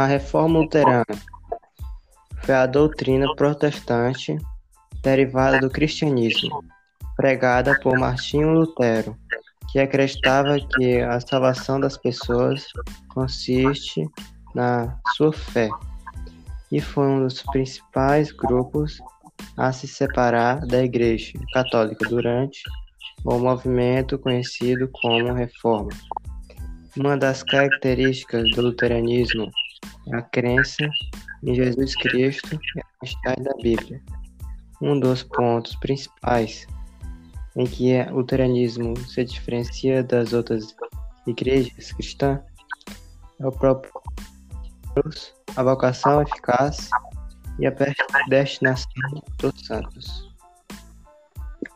A Reforma Luterana foi a doutrina protestante derivada do cristianismo, pregada por Martinho Lutero, que acreditava que a salvação das pessoas consiste na sua fé, e foi um dos principais grupos a se separar da Igreja Católica durante o movimento conhecido como Reforma. Uma das características do luteranismo a crença em Jesus Cristo e a mensagem da Bíblia. Um dos pontos principais em que o luteranismo se diferencia das outras igrejas cristãs é o próprio Deus, a vocação eficaz e a destinação dos santos.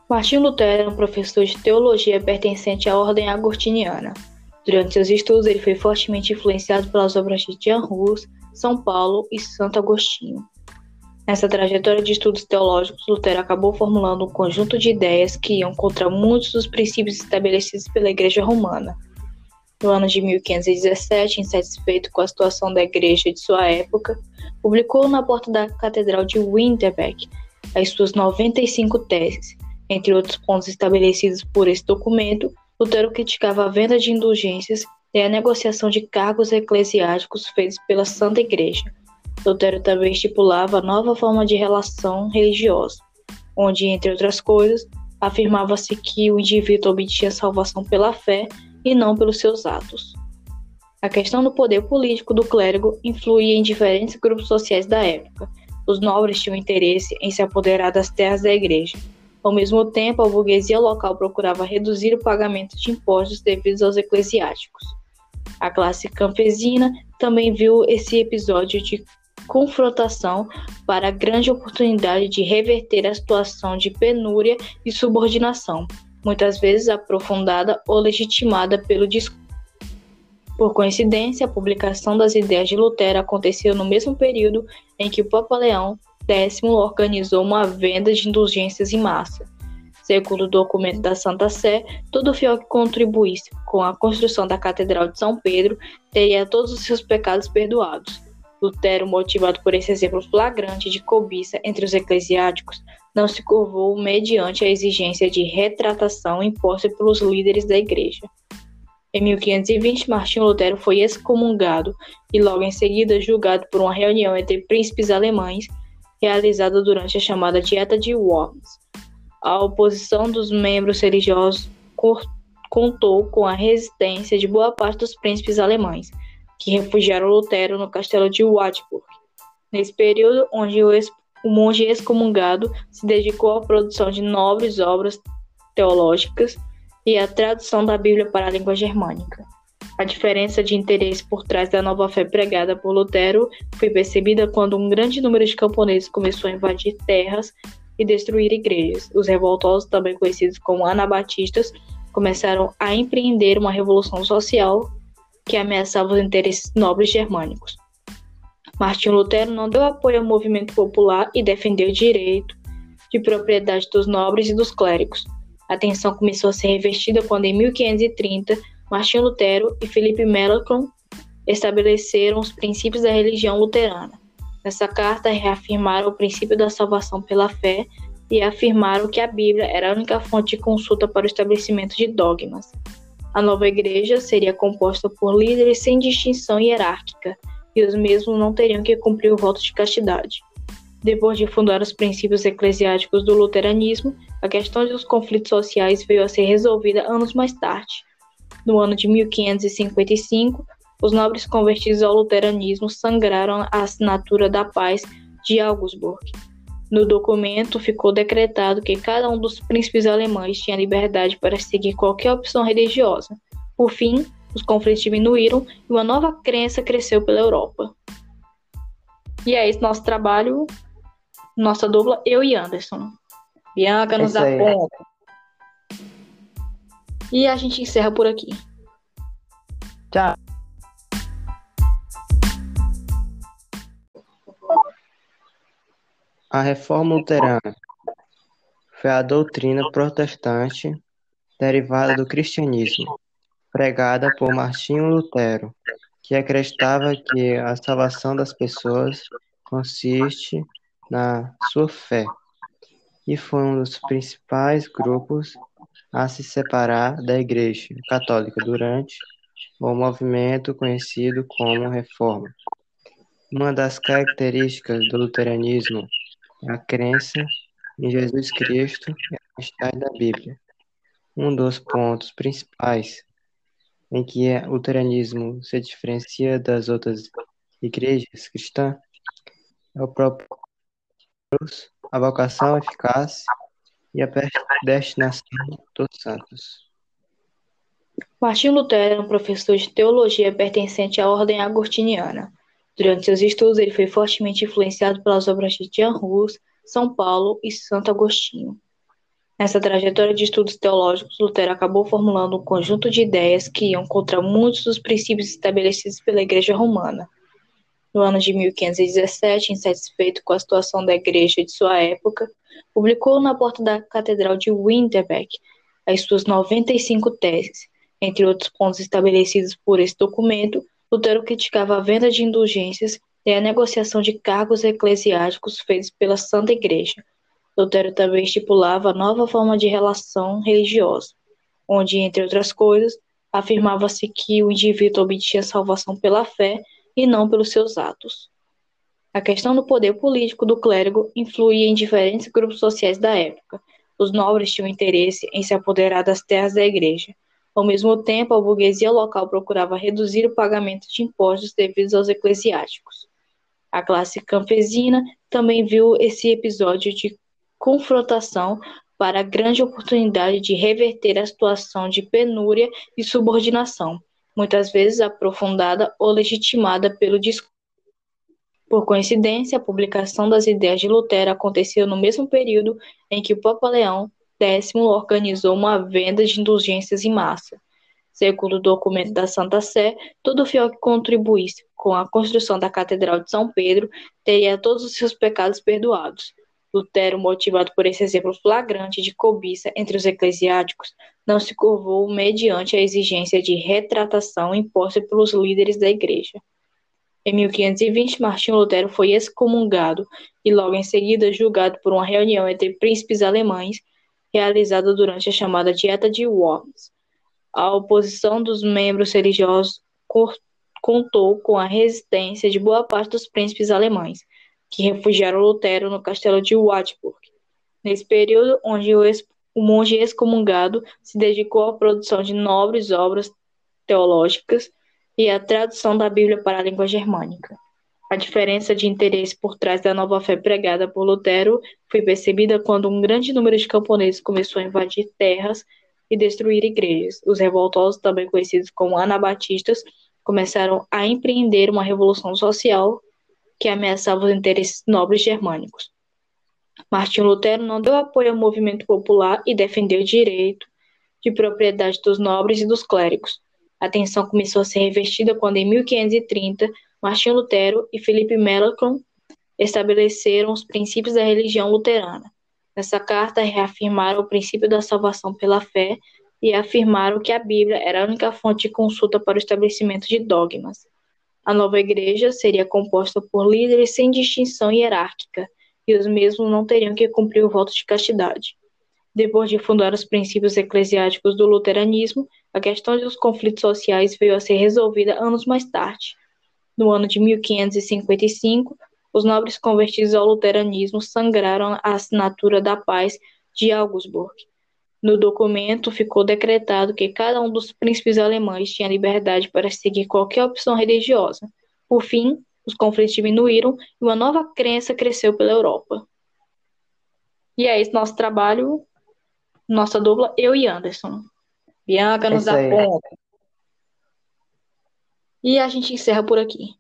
Martinho Lutero era um professor de teologia pertencente à ordem agostiniana. Durante seus estudos, ele foi fortemente influenciado pelas obras de Jean Hus, São Paulo e Santo Agostinho. Nessa trajetória de estudos teológicos, Lutero acabou formulando um conjunto de ideias que iam contra muitos dos princípios estabelecidos pela Igreja Romana. No ano de 1517, insatisfeito com a situação da igreja de sua época, publicou na porta da Catedral de Winterberg as suas 95 teses. Entre outros pontos estabelecidos por esse documento, Lutero criticava a venda de indulgências e a negociação de cargos eclesiásticos feitos pela Santa Igreja Lutero também estipulava nova forma de relação religiosa, onde, entre outras coisas, afirmava-se que o indivíduo obtinha salvação pela fé e não pelos seus atos. A questão do poder político do clérigo influía em diferentes grupos sociais da época. Os nobres tinham interesse em se apoderar das terras da igreja. Ao mesmo tempo, a burguesia local procurava reduzir o pagamento de impostos devidos aos eclesiásticos. A classe campesina também viu esse episódio de confrontação para a grande oportunidade de reverter a situação de penúria e subordinação, muitas vezes aprofundada ou legitimada pelo discurso. Por coincidência, a publicação das ideias de Lutero aconteceu no mesmo período em que o Papa Leão X organizou uma venda de indulgências em massa. Segundo o documento da Santa Sé, todo fiel que contribuísse com a construção da Catedral de São Pedro teria todos os seus pecados perdoados. Lutero, motivado por esse exemplo flagrante de cobiça entre os eclesiásticos, não se curvou mediante a exigência de retratação imposta pelos líderes da igreja. Em 1520, Martinho Lutero foi excomungado e logo em seguida julgado por uma reunião entre príncipes alemães realizada durante a chamada Dieta de Worms. A oposição dos membros religiosos contou com a resistência de boa parte dos príncipes alemães, que refugiaram Lutero no castelo de Wartburg. Nesse período, onde o, o monge excomungado se dedicou à produção de nobres obras teológicas e à tradução da Bíblia para a língua germânica. A diferença de interesse por trás da nova fé pregada por Lutero foi percebida quando um grande número de camponeses começou a invadir terras e destruir igrejas. Os revoltosos, também conhecidos como anabatistas, começaram a empreender uma revolução social que ameaçava os interesses nobres germânicos. Martinho Lutero não deu apoio ao movimento popular e defendeu o direito de propriedade dos nobres e dos clérigos. A tensão começou a ser revestida quando, em 1530, Martinho Lutero e Felipe Melanchthon estabeleceram os princípios da religião luterana. Nessa carta, reafirmaram o princípio da salvação pela fé e afirmaram que a Bíblia era a única fonte de consulta para o estabelecimento de dogmas. A nova igreja seria composta por líderes sem distinção hierárquica, e os mesmos não teriam que cumprir o voto de castidade. Depois de fundar os princípios eclesiásticos do luteranismo, a questão dos conflitos sociais veio a ser resolvida anos mais tarde. No ano de 1555, os nobres convertidos ao luteranismo sangraram a assinatura da paz de Augsburg, no documento ficou decretado que cada um dos príncipes alemães tinha liberdade para seguir qualquer opção religiosa. Por fim, os conflitos diminuíram e uma nova crença cresceu pela Europa. E é esse nosso trabalho, nossa dupla, eu e Anderson. Bianca nos aponta. E a gente encerra por aqui. Tchau. A Reforma Luterana foi a doutrina protestante derivada do cristianismo, pregada por Martinho Lutero, que acreditava que a salvação das pessoas consiste na sua fé, e foi um dos principais grupos a se separar da Igreja Católica durante o movimento conhecido como Reforma. Uma das características do luteranismo é a crença em Jesus Cristo e a mensagem da Bíblia. Um dos pontos principais em que o luteranismo se diferencia das outras igrejas cristãs é o próprio a vocação eficaz e a destinação dos santos. Martinho Lutero era um professor de teologia pertencente à ordem agostiniana. Durante seus estudos, ele foi fortemente influenciado pelas obras de Jean Hus, São Paulo e Santo Agostinho. Nessa trajetória de estudos teológicos, Lutero acabou formulando um conjunto de ideias que iam contra muitos dos princípios estabelecidos pela Igreja Romana. No ano de 1517, insatisfeito com a situação da igreja de sua época, publicou na porta da Catedral de Winterberg as suas 95 teses. Entre outros pontos estabelecidos por esse documento, Lutero criticava a venda de indulgências e a negociação de cargos eclesiásticos feitos pela Santa Igreja. Lutero também estipulava a nova forma de relação religiosa, onde, entre outras coisas, afirmava-se que o indivíduo obtinha salvação pela fé e não pelos seus atos. A questão do poder político do clérigo influía em diferentes grupos sociais da época. Os nobres tinham interesse em se apoderar das terras da igreja, ao mesmo tempo, a burguesia local procurava reduzir o pagamento de impostos devidos aos eclesiásticos. A classe campesina também viu esse episódio de confrontação para a grande oportunidade de reverter a situação de penúria e subordinação, muitas vezes aprofundada ou legitimada pelo discurso. Por coincidência, a publicação das ideias de Lutero aconteceu no mesmo período em que o Papa Leão décimo organizou uma venda de indulgências em massa. Segundo o documento da Santa Sé, todo fiel que contribuísse com a construção da Catedral de São Pedro teria todos os seus pecados perdoados. Lutero, motivado por esse exemplo flagrante de cobiça entre os eclesiásticos, não se curvou mediante a exigência de retratação imposta pelos líderes da Igreja. Em 1520, Martinho Lutero foi excomungado e logo em seguida julgado por uma reunião entre príncipes alemães realizada durante a chamada Dieta de Worms. A oposição dos membros religiosos contou com a resistência de boa parte dos príncipes alemães, que refugiaram Lutero no castelo de Wartburg. Nesse período, onde o, o monge excomungado se dedicou à produção de nobres obras teológicas e à tradução da Bíblia para a língua germânica. A diferença de interesse por trás da nova fé pregada por Lutero foi percebida quando um grande número de camponeses começou a invadir terras e destruir igrejas. Os revoltosos, também conhecidos como anabatistas, começaram a empreender uma revolução social que ameaçava os interesses nobres germânicos. Martinho Lutero não deu apoio ao movimento popular e defendeu o direito de propriedade dos nobres e dos clérigos. A tensão começou a ser revestida quando, em 1530, Martinho Lutero e Felipe Melanchthon estabeleceram os princípios da religião luterana. Nessa carta, reafirmaram o princípio da salvação pela fé e afirmaram que a Bíblia era a única fonte de consulta para o estabelecimento de dogmas. A nova igreja seria composta por líderes sem distinção hierárquica, e os mesmos não teriam que cumprir o voto de castidade. Depois de fundar os princípios eclesiásticos do luteranismo, a questão dos conflitos sociais veio a ser resolvida anos mais tarde, no ano de 1555, os nobres convertidos ao luteranismo sangraram a assinatura da paz de Augsburg. No documento ficou decretado que cada um dos príncipes alemães tinha liberdade para seguir qualquer opção religiosa. Por fim, os conflitos diminuíram e uma nova crença cresceu pela Europa. E é esse nosso trabalho, nossa dupla, eu e Anderson. Bianca nos dá ponta. E a gente encerra por aqui.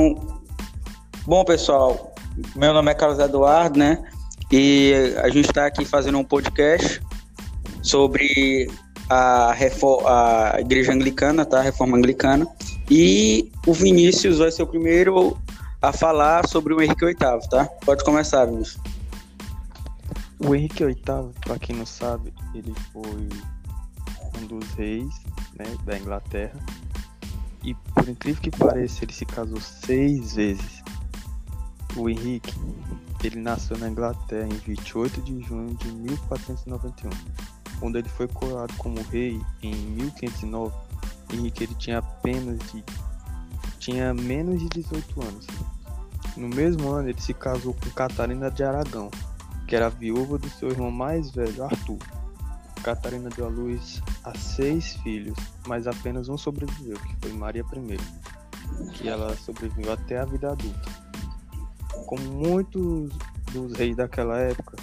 Então, bom pessoal, meu nome é Carlos Eduardo, né? E a gente está aqui fazendo um podcast sobre a, a igreja anglicana, tá? A reforma anglicana. E o Vinícius vai ser o primeiro a falar sobre o Henrique VIII, tá? Pode começar, Vinícius. O Henrique VIII, para quem não sabe, ele foi um dos reis né, da Inglaterra. E por incrível que pareça, ele se casou seis vezes. O Henrique, ele nasceu na Inglaterra em 28 de junho de 1491 quando ele foi coroado como rei em 1509, Henrique ele tinha apenas de tinha menos de 18 anos. No mesmo ano ele se casou com Catarina de Aragão, que era viúva do seu irmão mais velho, Arthur. Catarina deu à luz a seis filhos, mas apenas um sobreviveu, que foi Maria I, que ela sobreviveu até a vida adulta. Como muitos dos reis daquela época,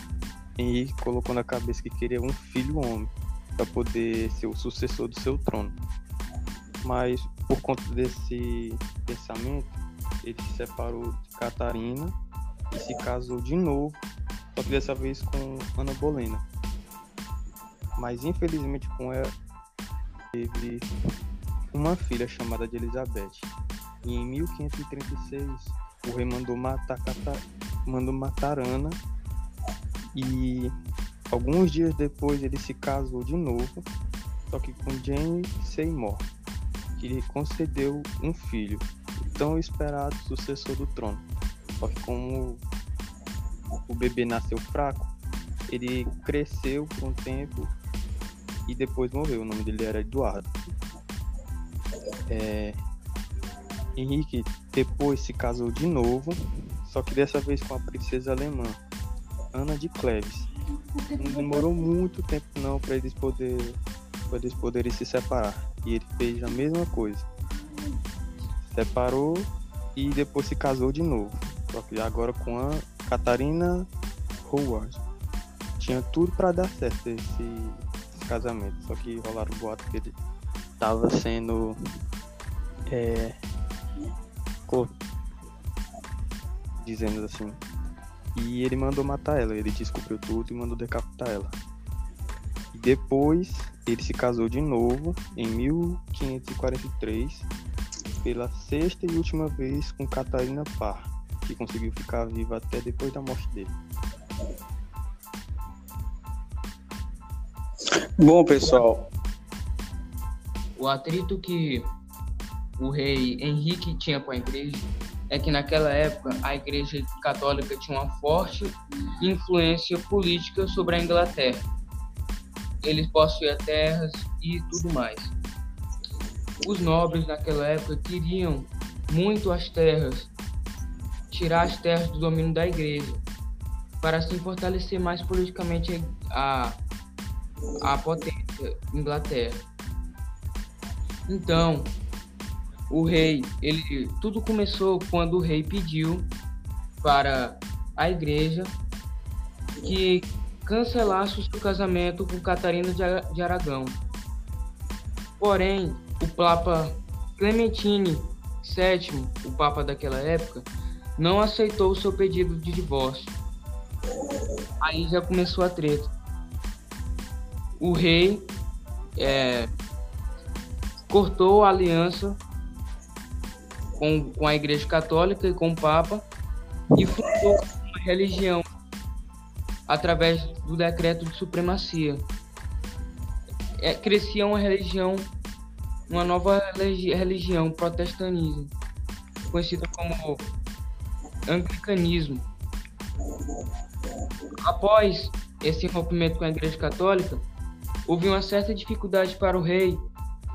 Henrique colocou na cabeça que queria um filho homem para poder ser o sucessor do seu trono. Mas por conta desse pensamento, ele se separou de Catarina e se casou de novo, só que dessa vez com Ana Bolena. Mas infelizmente com ela teve uma filha chamada de Elizabeth. E em 1536 o rei mandou matar, mandou matar Ana e alguns dias depois ele se casou de novo, só que com Jane Seymour, que lhe concedeu um filho, o tão esperado sucessor do trono. Só que como o bebê nasceu fraco, ele cresceu por um tempo e depois morreu. O nome dele era Eduardo. É... Henrique depois se casou de novo, só que dessa vez com a princesa alemã, Ana de Cleves. Não demorou muito tempo não para eles poder para eles poderem se separar. E ele fez a mesma coisa. Separou e depois se casou de novo. Só que agora com a Catarina Howard. Tinha tudo para dar certo esse, esse, casamento. Só que rolaram boato que ele estava sendo é, dizendo assim e ele mandou matar ela. Ele descobriu tudo e mandou decapitar ela. E depois ele se casou de novo em 1543 pela sexta e última vez com Catarina Parr, que conseguiu ficar viva até depois da morte dele. Bom, pessoal. O atrito que o rei Henrique tinha com a igreja é que naquela época a Igreja Católica tinha uma forte influência política sobre a Inglaterra. Eles possuíam terras e tudo mais. Os nobres naquela época queriam muito as terras, tirar as terras do domínio da Igreja, para assim fortalecer mais politicamente a, a potência Inglaterra. Então, o rei, ele tudo começou quando o rei pediu para a igreja que cancelasse o seu casamento com Catarina de Aragão. Porém, o Papa Clementine VII, o Papa daquela época, não aceitou o seu pedido de divórcio. Aí já começou a treta. O rei é, cortou a aliança com, com a Igreja Católica e com o Papa e fundou uma religião através do decreto de supremacia. É, crescia uma religião, uma nova religião, protestantismo, conhecida como anglicanismo. Após esse rompimento com a Igreja Católica, houve uma certa dificuldade para o rei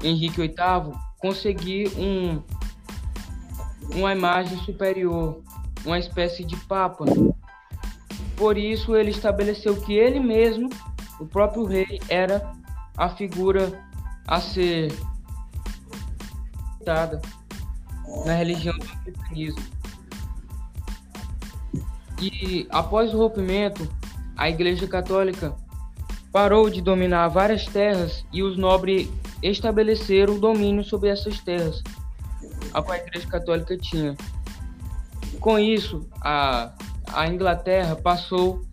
Henrique VIII conseguir um uma imagem superior, uma espécie de papa. Por isso ele estabeleceu que ele mesmo, o próprio rei, era a figura a ser dada na religião do cristianismo. E após o rompimento, a Igreja Católica parou de dominar várias terras e os nobres estabeleceram o domínio sobre essas terras a qual a Igreja Católica tinha. Com isso, a, a Inglaterra passou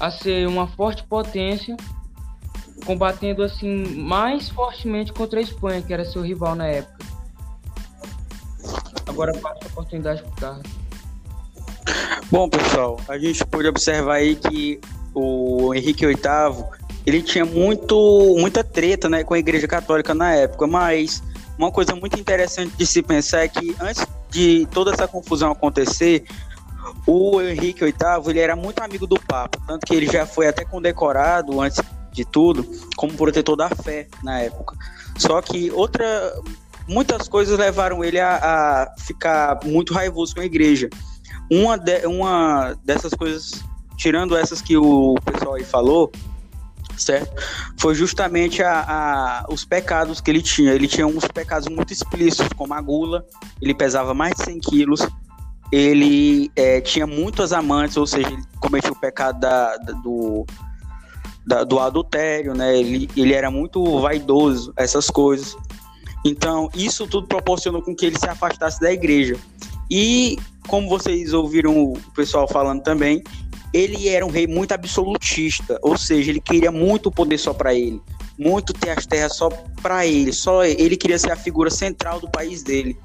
a ser uma forte potência combatendo assim mais fortemente contra a Espanha, que era seu rival na época. Agora passo a oportunidade para o Carlos. Bom, pessoal, a gente pode observar aí que o Henrique VIII ele tinha muito, muita treta né, com a Igreja Católica na época, mas uma coisa muito interessante de se pensar é que antes de toda essa confusão acontecer, o Henrique VIII ele era muito amigo do Papa, tanto que ele já foi até condecorado antes de tudo como protetor da fé na época. Só que outra, muitas coisas levaram ele a, a ficar muito raivoso com a igreja. Uma, de, uma dessas coisas, tirando essas que o pessoal aí falou, certo? Foi justamente a, a, os pecados que ele tinha. Ele tinha uns pecados muito explícitos, como a gula, ele pesava mais de 100 quilos, ele é, tinha muitas amantes, ou seja, ele cometia o pecado da, da, do, da, do adultério, né? Ele, ele era muito vaidoso, essas coisas. Então, isso tudo proporcionou com que ele se afastasse da igreja. E, como vocês ouviram o pessoal falando também, ele era um rei muito absolutista, ou seja, ele queria muito poder só para ele, muito ter as terras só para ele, só ele queria ser a figura central do país dele.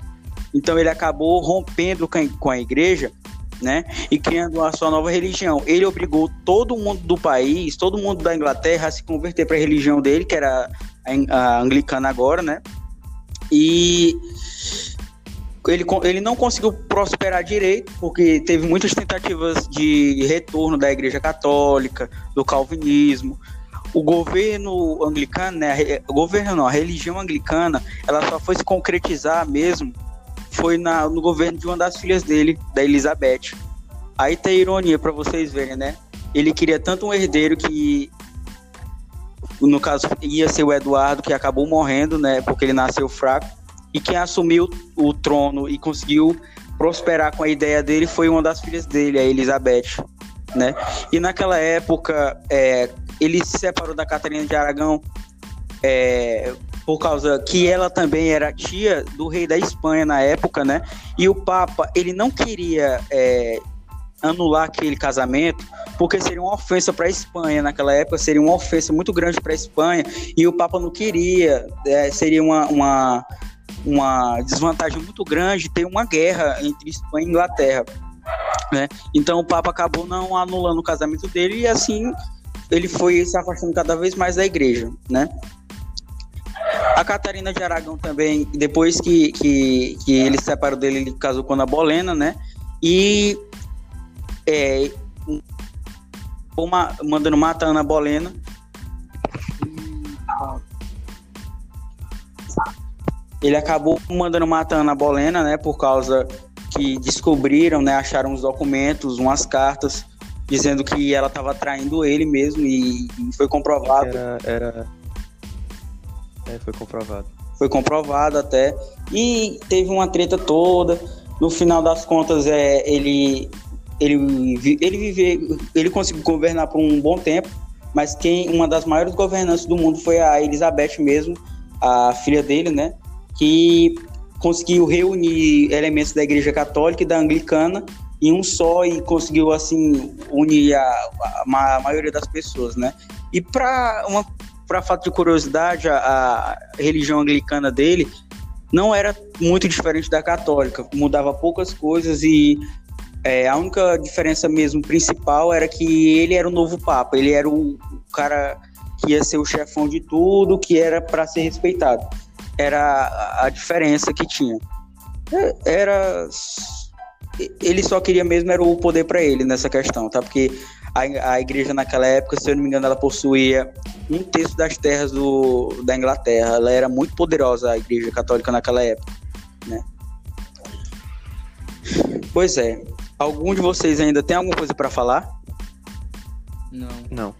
Então ele acabou rompendo com a igreja, né, e criando a sua nova religião. Ele obrigou todo mundo do país, todo mundo da Inglaterra a se converter para a religião dele, que era a anglicana agora, né? E ele, ele não conseguiu prosperar direito, porque teve muitas tentativas de retorno da Igreja Católica, do Calvinismo. O governo anglicano, né, o governo não, a religião anglicana, ela só foi se concretizar mesmo foi na, no governo de uma das filhas dele, da Elizabeth. Aí tem ironia para vocês verem, né? Ele queria tanto um herdeiro que no caso ia ser o Eduardo que acabou morrendo, né, porque ele nasceu fraco e quem assumiu o trono e conseguiu prosperar com a ideia dele foi uma das filhas dele, a Elizabeth, né? E naquela época, é, ele se separou da Catarina de Aragão é, por causa que ela também era tia do rei da Espanha na época, né? E o Papa, ele não queria é, anular aquele casamento, porque seria uma ofensa para a Espanha naquela época, seria uma ofensa muito grande para a Espanha, e o Papa não queria, é, seria uma, uma uma desvantagem muito grande ter uma guerra entre Espanha e Inglaterra. Né? Então o Papa acabou não anulando o casamento dele e assim ele foi se afastando cada vez mais da igreja. Né? A Catarina de Aragão também, depois que, que, que ele se separou dele, ele casou com a Bolena, né? E é, uma, mandando matar a Ana Bolena ele acabou mandando matar Ana Bolena, né, por causa que descobriram, né, acharam os documentos, umas cartas dizendo que ela estava traindo ele mesmo e, e foi comprovado. Era, era... É, foi comprovado. Foi comprovado até e teve uma treta toda. No final das contas, é ele ele ele vive, ele conseguiu governar por um bom tempo, mas quem uma das maiores governantes do mundo foi a Elizabeth mesmo, a filha dele, né? Que conseguiu reunir elementos da Igreja Católica e da Anglicana em um só e conseguiu assim unir a, a, a maioria das pessoas, né? E para uma para fato de curiosidade, a, a, religião anglicana dele não era muito diferente da católica, mudava poucas coisas e é, a única diferença mesmo principal era que ele era o novo papa, ele era o, o cara que ia ser o chefão de tudo, que era para ser respeitado era a diferença que tinha. É, era ele só queria mesmo era o poder para ele nessa questão, tá? Porque a, a igreja naquela época, se eu não me engano, ela possuía um terço das terras do, da Inglaterra. Ela era muito poderosa, a igreja católica naquela época, né? Pois é. Algum de vocês ainda tem alguma coisa para falar? Não. Não.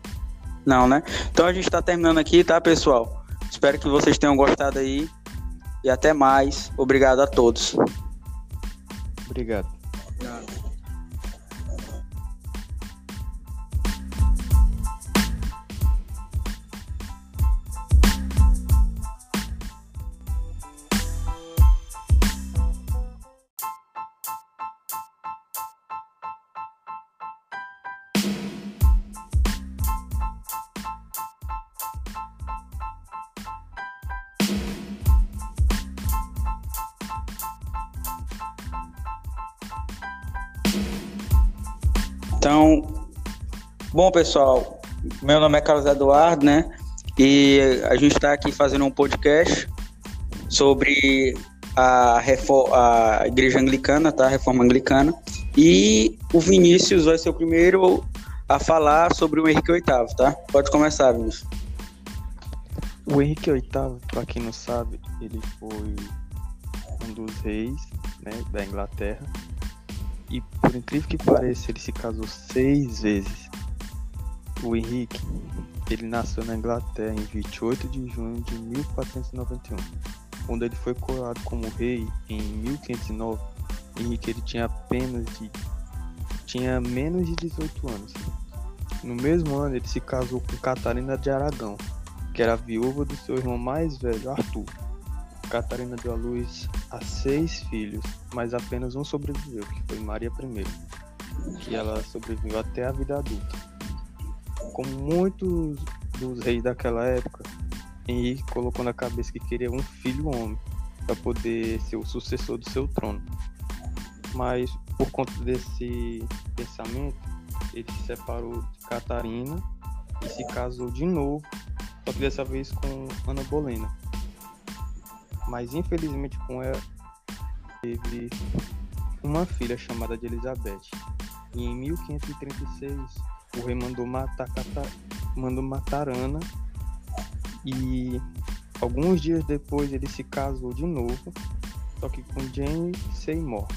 Não, né? Então a gente tá terminando aqui, tá, pessoal? Espero que vocês tenham gostado aí. E até mais. Obrigado a todos. Obrigado. Bom pessoal, meu nome é Carlos Eduardo, né? E a gente está aqui fazendo um podcast sobre a, a igreja anglicana, tá? A reforma anglicana. E o Vinícius vai ser o primeiro a falar sobre o Henrique VIII, tá? Pode começar, Vinícius. O Henrique VIII, para quem não sabe, ele foi um dos reis né, da Inglaterra. E por incrível que pareça, ele se casou seis vezes. O Henrique, ele nasceu na Inglaterra em 28 de junho de 1491. Quando ele foi coroado como rei em 1509, Henrique ele tinha apenas de tinha menos de 18 anos. No mesmo ano, ele se casou com Catarina de Aragão, que era viúva do seu irmão mais velho, Arthur. Catarina deu à luz a seis filhos, mas apenas um sobreviveu, que foi Maria I, que ela sobreviveu até a vida adulta. Como muitos dos reis daquela época, Henrique colocou na cabeça que queria um filho homem para poder ser o sucessor do seu trono. Mas por conta desse pensamento, ele se separou de Catarina e se casou de novo só que dessa vez com Ana Bolena. Mas infelizmente com ela teve uma filha chamada de Elizabeth. E em 1536 o rei mandou matar, mandou matar Ana e alguns dias depois ele se casou de novo, só que com Jane Seymour,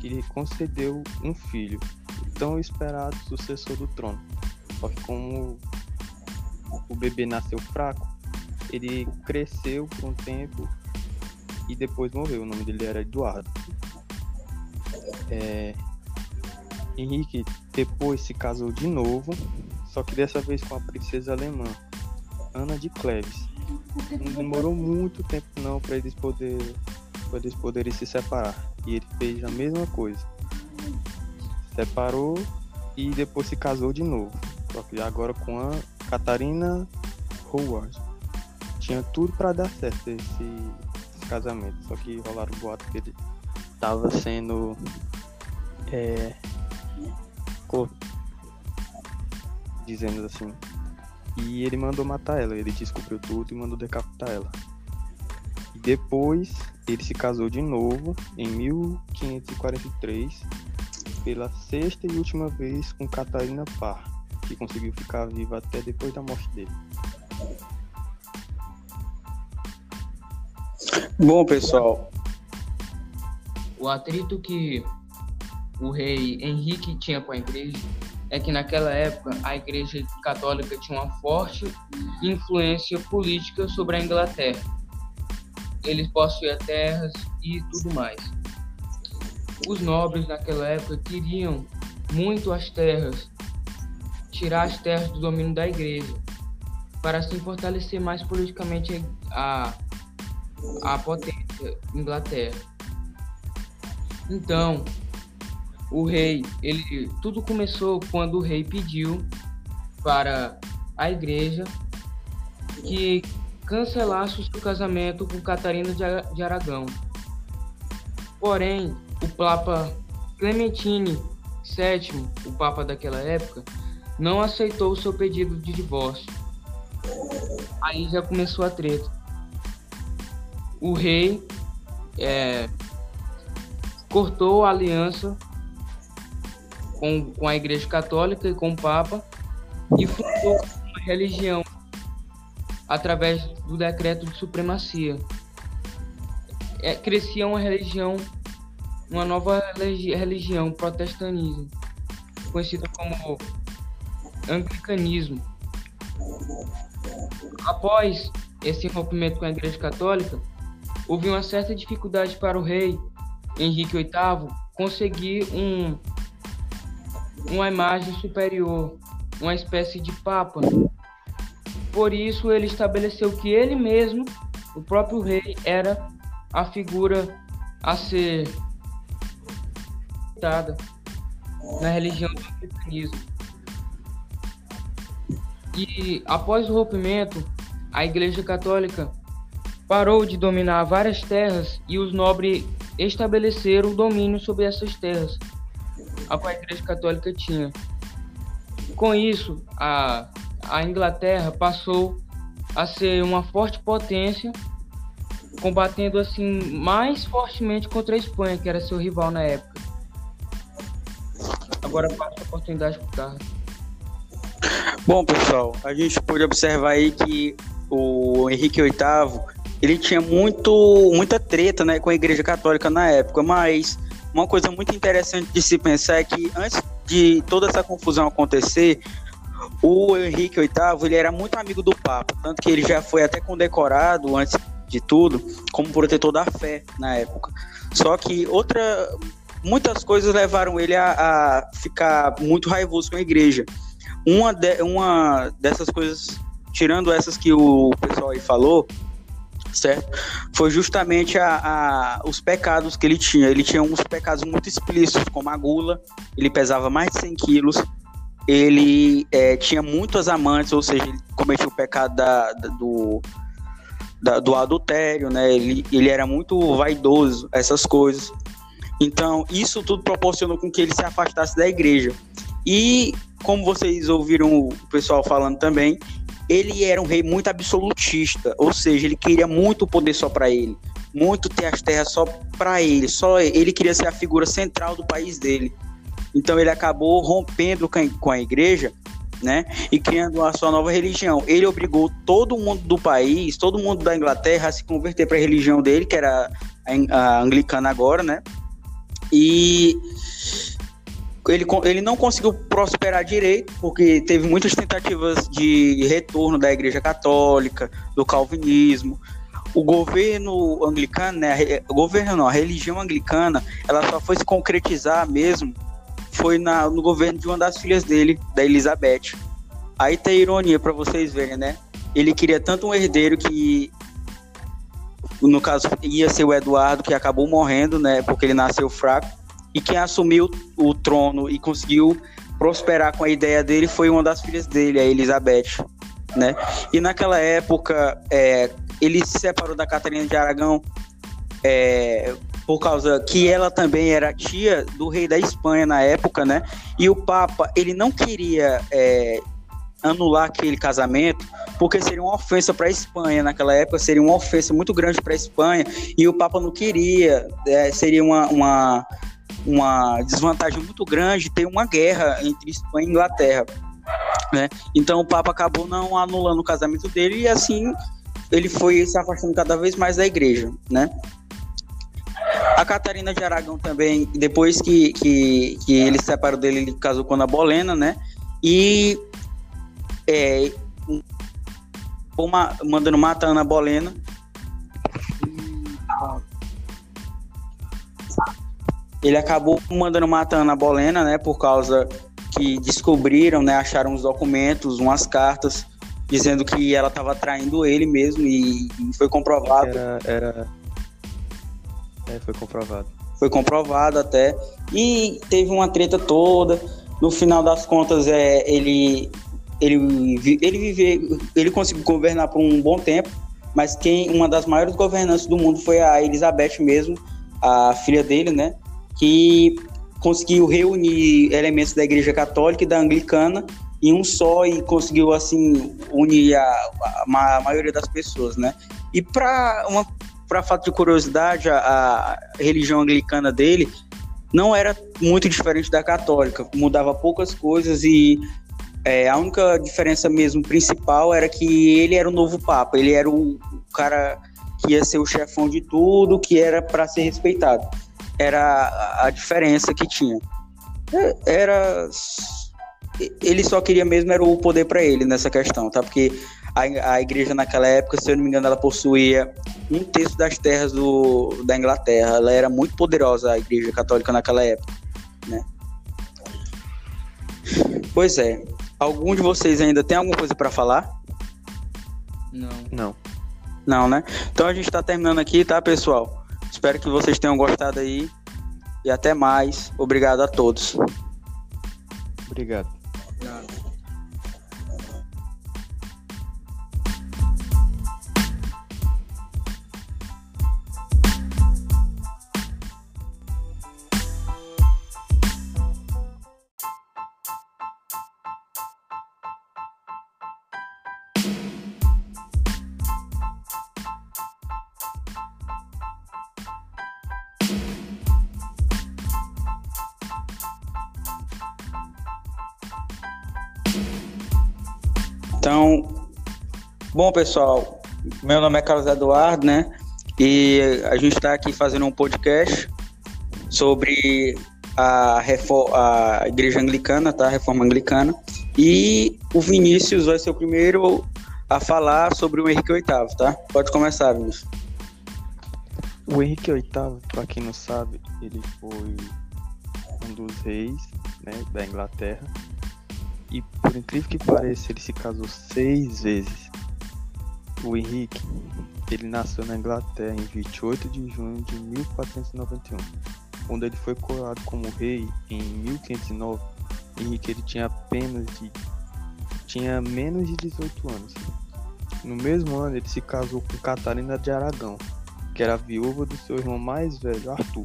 que lhe concedeu um filho, tão esperado sucessor do trono. Só que como o bebê nasceu fraco, ele cresceu por um tempo e depois morreu. O nome dele era Eduardo. É... Henrique depois se casou de novo, só que dessa vez com a princesa alemã, Ana de Cleves. Não demorou muito tempo não para eles poder para eles poderem se separar. E ele fez a mesma coisa. Separou e depois se casou de novo. Só que agora com a Catarina Howard. Tinha tudo para dar certo esse, esse, casamento, só que rolaram boato que ele tava sendo é, dizendo assim. E ele mandou matar ela, ele descobriu tudo e mandou decapitar ela. E depois ele se casou de novo em 1543 pela sexta e última vez com Catarina Parr que conseguiu ficar vivo até depois da morte dele. Bom, pessoal. O atrito que o rei Henrique tinha com a igreja é que naquela época a igreja católica tinha uma forte influência política sobre a Inglaterra. Eles possuíam terras e tudo mais. Os nobres naquela época queriam muito as terras tirar as terras do domínio da igreja, para assim fortalecer mais politicamente a, a potência Inglaterra. Então, o rei, ele tudo começou quando o rei pediu para a igreja que cancelasse o seu casamento com Catarina de Aragão. Porém, o Papa Clementine VII, o Papa daquela época, não aceitou o seu pedido de divórcio. Aí já começou a treta. O rei é, cortou a aliança com, com a Igreja Católica e com o Papa e fundou uma religião através do decreto de supremacia. É, crescia uma religião, uma nova religião, protestantismo, conhecida como anglicanismo. Após esse rompimento com a Igreja Católica, houve uma certa dificuldade para o rei Henrique VIII conseguir um, uma imagem superior, uma espécie de papa. Por isso, ele estabeleceu que ele mesmo, o próprio rei, era a figura a ser citada na religião do cristianismo. E após o rompimento, a Igreja Católica parou de dominar várias terras e os nobres estabeleceram o domínio sobre essas terras. A qual a Igreja Católica tinha. Com isso, a, a Inglaterra passou a ser uma forte potência, combatendo assim mais fortemente contra a Espanha, que era seu rival na época. Agora passo a oportunidade para o Carlos. Bom, pessoal, a gente pode observar aí que o Henrique VIII ele tinha muito, muita treta né, com a Igreja Católica na época, mas uma coisa muito interessante de se pensar é que antes de toda essa confusão acontecer, o Henrique VIII ele era muito amigo do Papa, tanto que ele já foi até condecorado antes de tudo como protetor da fé na época. Só que outra, muitas coisas levaram ele a, a ficar muito raivoso com a igreja. Uma, de, uma dessas coisas, tirando essas que o pessoal aí falou, certo? Foi justamente a, a, os pecados que ele tinha. Ele tinha uns pecados muito explícitos, como a gula, ele pesava mais de 100 quilos, ele é, tinha muitas amantes, ou seja, ele cometia o pecado da, da, do, da, do adultério, né? Ele, ele era muito vaidoso, essas coisas. Então, isso tudo proporcionou com que ele se afastasse da igreja. E, como vocês ouviram o pessoal falando também, ele era um rei muito absolutista, ou seja, ele queria muito poder só para ele, muito ter as terras só para ele, só ele queria ser a figura central do país dele. Então ele acabou rompendo com a igreja, né, e criando a sua nova religião. Ele obrigou todo mundo do país, todo mundo da Inglaterra a se converter para a religião dele, que era a anglicana agora, né? E ele, ele não conseguiu prosperar direito, porque teve muitas tentativas de retorno da Igreja Católica, do Calvinismo. O governo anglicano, né, o governo não, a religião anglicana, ela só foi se concretizar mesmo foi na, no governo de uma das filhas dele, da Elizabeth. Aí tem ironia para vocês verem, né? Ele queria tanto um herdeiro que no caso ia ser o Eduardo que acabou morrendo, né, porque ele nasceu fraco e quem assumiu o trono e conseguiu prosperar com a ideia dele foi uma das filhas dele, a Elizabeth, né? E naquela época, é, ele se separou da Catarina de Aragão é, por causa que ela também era tia do rei da Espanha na época, né? E o Papa, ele não queria é, anular aquele casamento, porque seria uma ofensa para a Espanha naquela época, seria uma ofensa muito grande para a Espanha, e o Papa não queria, é, seria uma, uma uma desvantagem muito grande ter uma guerra entre Espanha e Inglaterra. Né? Então o Papa acabou não anulando o casamento dele e assim ele foi se afastando cada vez mais da igreja. Né? A Catarina de Aragão também, depois que, que, que ele se separou dele, ele casou com a Bolena, né? E é, uma, mandando matar a Ana Bolena ele acabou mandando matar Ana Bolena, né, por causa que descobriram, né, acharam os documentos, umas cartas dizendo que ela estava traindo ele mesmo e, e foi comprovado. Era, era... É, foi comprovado. Foi comprovado até e teve uma treta toda. No final das contas, é ele ele ele vive, ele conseguiu governar por um bom tempo, mas quem uma das maiores governantes do mundo foi a Elizabeth mesmo, a filha dele, né? Que conseguiu reunir elementos da Igreja Católica e da Anglicana em um só e conseguiu assim unir a, a, a maioria das pessoas, né? E para uma para fato de curiosidade, a, a, religião anglicana dele não era muito diferente da católica, mudava poucas coisas e é, a única diferença mesmo principal era que ele era o novo papa, ele era o, cara que ia ser o chefão de tudo, que era para ser respeitado era a diferença que tinha. É, era ele só queria mesmo era o poder para ele nessa questão, tá? Porque a, a igreja naquela época, se eu não me engano, ela possuía um terço das terras do, da Inglaterra. Ela era muito poderosa, a igreja católica naquela época, né? Pois é. Algum de vocês ainda tem alguma coisa para falar? Não. Não. Não, né? Então a gente tá terminando aqui, tá, pessoal? Espero que vocês tenham gostado aí. E até mais. Obrigado a todos. Obrigado. Bom pessoal, meu nome é Carlos Eduardo, né? E a gente está aqui fazendo um podcast sobre a, a igreja anglicana, tá? A reforma anglicana. E o Vinícius vai ser o primeiro a falar sobre o Henrique VIII, tá? Pode começar, Vinícius. O Henrique VIII, para quem não sabe, ele foi um dos reis né, da Inglaterra. E por incrível que pareça, ele se casou seis vezes. O Henrique, ele nasceu na Inglaterra em 28 de junho de 1491. Quando ele foi coroado como rei em 1509, Henrique ele tinha apenas de tinha menos de 18 anos. No mesmo ano, ele se casou com Catarina de Aragão, que era viúva do seu irmão mais velho, Arthur.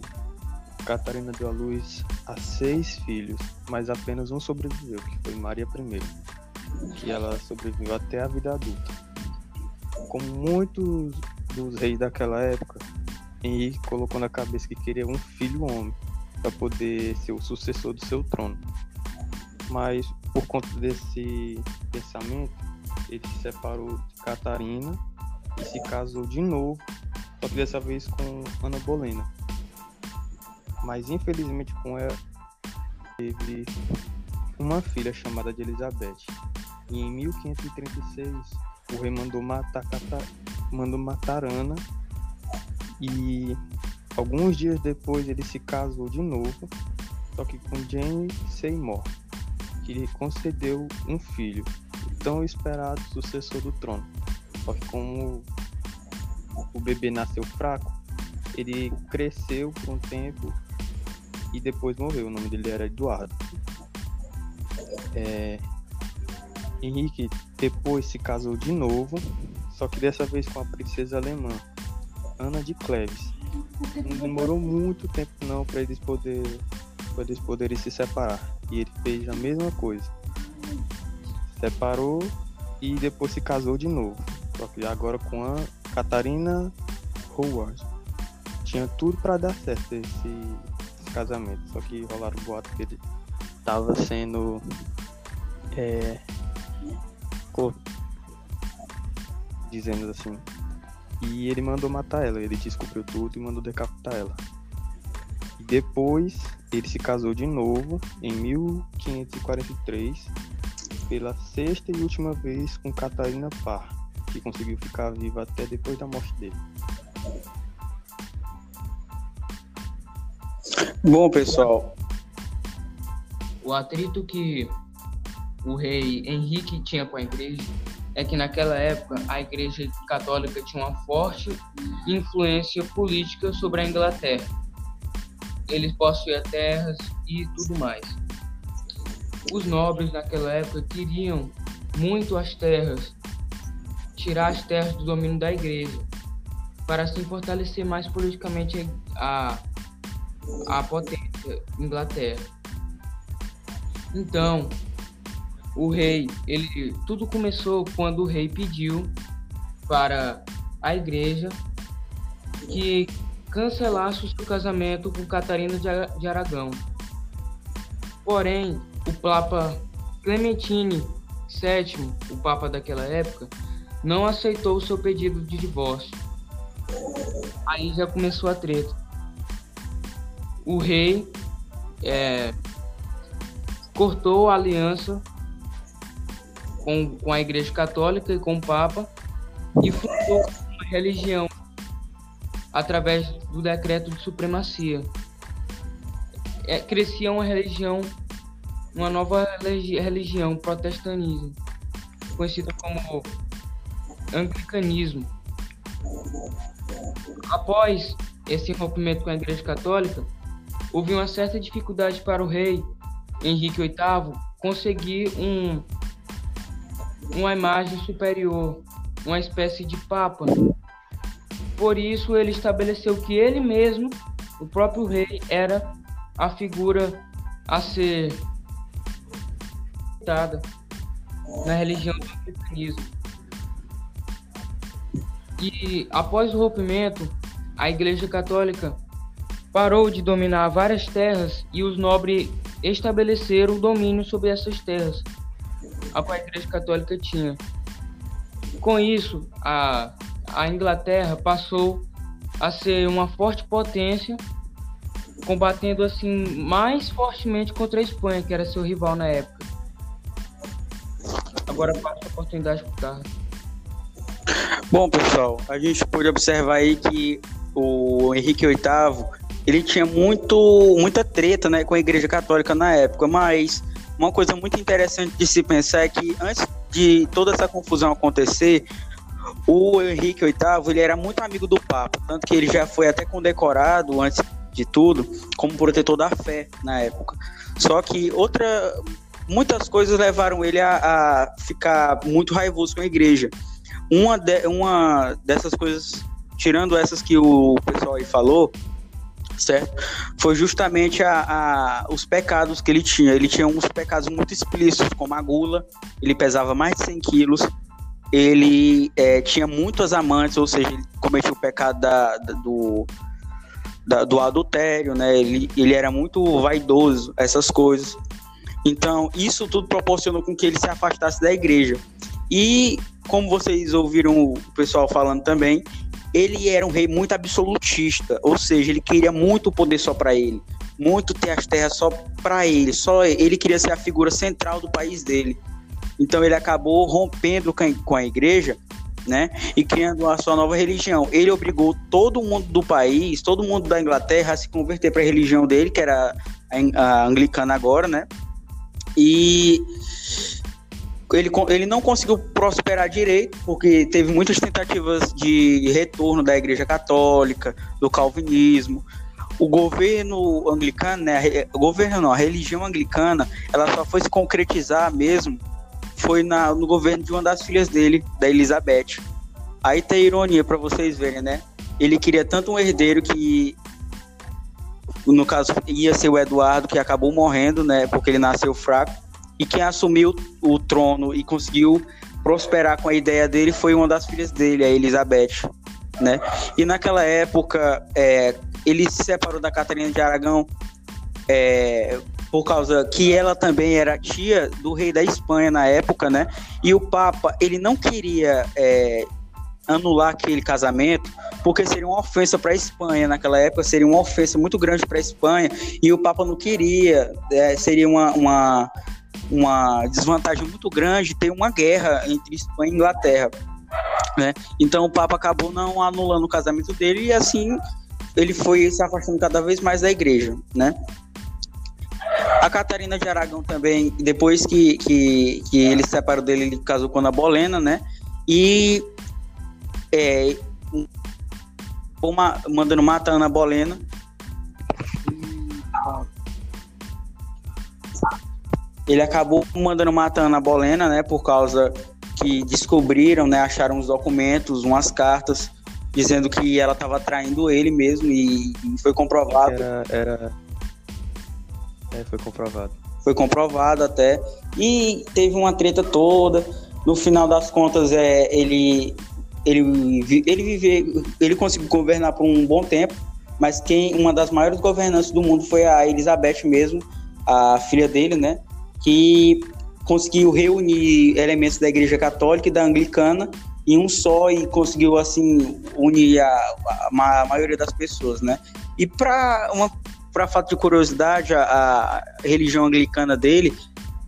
Catarina deu à luz a seis filhos, mas apenas um sobreviveu, que foi Maria I, que ela sobreviveu até a vida adulta. Como muitos dos reis daquela época, Henrique colocou na cabeça que queria um filho homem para poder ser o sucessor do seu trono. Mas por conta desse pensamento, ele se separou de Catarina e se casou de novo só que dessa vez com Ana Bolena. Mas infelizmente com ela teve uma filha chamada de Elizabeth. E em 1536 o rei mandou matar, mandou matar Ana e alguns dias depois ele se casou de novo, só que com Jane Seymour, que lhe concedeu um filho, o tão esperado sucessor do trono. Só que como o bebê nasceu fraco, ele cresceu por um tempo e depois morreu. O nome dele era Eduardo. É... Henrique depois se casou de novo, só que dessa vez com a princesa alemã, Ana de Cleves. Não demorou muito tempo não para eles poder para eles poderem se separar. E ele fez a mesma coisa. Separou e depois se casou de novo. Só que agora com a Catarina Howard. Tinha tudo para dar certo esse, esse, casamento, só que rolaram boato que ele tava sendo é, dizendo assim. E ele mandou matar ela, ele descobriu tudo e mandou decapitar ela. E depois ele se casou de novo em 1543 pela sexta e última vez com Catarina Parr que conseguiu ficar vivo até depois da morte dele. Bom, pessoal. O atrito que o rei Henrique tinha com a igreja é que naquela época a igreja católica tinha uma forte influência política sobre a Inglaterra. Eles possuíam terras e tudo mais. Os nobres naquela época queriam muito as terras tirar as terras do domínio da igreja, para assim fortalecer mais politicamente a, a potência Inglaterra. Então, o rei, ele tudo começou quando o rei pediu para a igreja que cancelasse o seu casamento com Catarina de Aragão. Porém, o Papa Clementine VII, o Papa daquela época, não aceitou o seu pedido de divórcio. Aí já começou a treta. O rei é, cortou a aliança com, com a Igreja Católica e com o Papa e fundou uma religião através do decreto de supremacia. É, crescia uma religião, uma nova religião, protestantismo, conhecida como anglicanismo. Após esse rompimento com a Igreja Católica, houve uma certa dificuldade para o rei Henrique VIII conseguir um, uma imagem superior, uma espécie de papa. Por isso, ele estabeleceu que ele mesmo, o próprio rei, era a figura a ser dada na religião do cristianismo. E após o rompimento, a Igreja Católica parou de dominar várias terras e os nobres estabeleceram o domínio sobre essas terras, a Igreja Católica tinha. com isso, a, a Inglaterra passou a ser uma forte potência, combatendo assim mais fortemente contra a Espanha, que era seu rival na época. Agora passo a oportunidade para o Carlos. Bom, pessoal, a gente pode observar aí que o Henrique VIII ele tinha muito, muita treta né, com a Igreja Católica na época, mas uma coisa muito interessante de se pensar é que antes de toda essa confusão acontecer, o Henrique VIII ele era muito amigo do Papa, tanto que ele já foi até condecorado antes de tudo como protetor da fé na época. Só que outra, muitas coisas levaram ele a, a ficar muito raivoso com a igreja. Uma, de, uma dessas coisas, tirando essas que o pessoal aí falou, certo? Foi justamente a, a, os pecados que ele tinha. Ele tinha uns pecados muito explícitos, como a gula, ele pesava mais de 100 quilos, ele é, tinha muitas amantes, ou seja, ele cometia o pecado da, da, do, da, do adultério, né? Ele, ele era muito vaidoso, essas coisas. Então, isso tudo proporcionou com que ele se afastasse da igreja. E, como vocês ouviram o pessoal falando também, ele era um rei muito absolutista, ou seja, ele queria muito poder só para ele, muito ter as terras só para ele, só ele queria ser a figura central do país dele. Então ele acabou rompendo com a igreja, né, e criando a sua nova religião. Ele obrigou todo mundo do país, todo mundo da Inglaterra a se converter para a religião dele, que era a anglicana agora, né? E ele, ele não conseguiu prosperar direito, porque teve muitas tentativas de retorno da Igreja Católica, do Calvinismo. O governo anglicano, né, governo não, a religião anglicana, ela só foi se concretizar mesmo foi na, no governo de uma das filhas dele, da Elizabeth. Aí tem ironia para vocês verem, né? Ele queria tanto um herdeiro que no caso ia ser o Eduardo que acabou morrendo, né, porque ele nasceu fraco e quem assumiu o trono e conseguiu prosperar com a ideia dele foi uma das filhas dele, a Elizabeth, né? E naquela época, é, ele se separou da Catarina de Aragão é, por causa que ela também era tia do rei da Espanha na época, né? E o Papa, ele não queria é, anular aquele casamento, porque seria uma ofensa para a Espanha naquela época, seria uma ofensa muito grande para a Espanha, e o Papa não queria, é, seria uma, uma uma desvantagem muito grande ter uma guerra entre Espanha e Inglaterra. Né? Então o Papa acabou não anulando o casamento dele e assim ele foi se afastando cada vez mais da igreja. Né? A Catarina de Aragão também, depois que, que, que ele se separou dele, ele casou com a Bolena, né? E é, uma, mandando matar a Ana Bolena ele acabou mandando matar Ana Bolena, né, por causa que descobriram, né, acharam os documentos, umas cartas dizendo que ela estava traindo ele mesmo e, e foi comprovado. Era, era... É, foi comprovado. Foi comprovado até e teve uma treta toda. No final das contas, é ele ele ele vive, ele conseguiu governar por um bom tempo, mas quem uma das maiores governantes do mundo foi a Elizabeth mesmo, a filha dele, né? Que conseguiu reunir elementos da Igreja Católica e da Anglicana em um só e conseguiu assim unir a, a, a maioria das pessoas, né? E para uma para fato de curiosidade, a, a, religião anglicana dele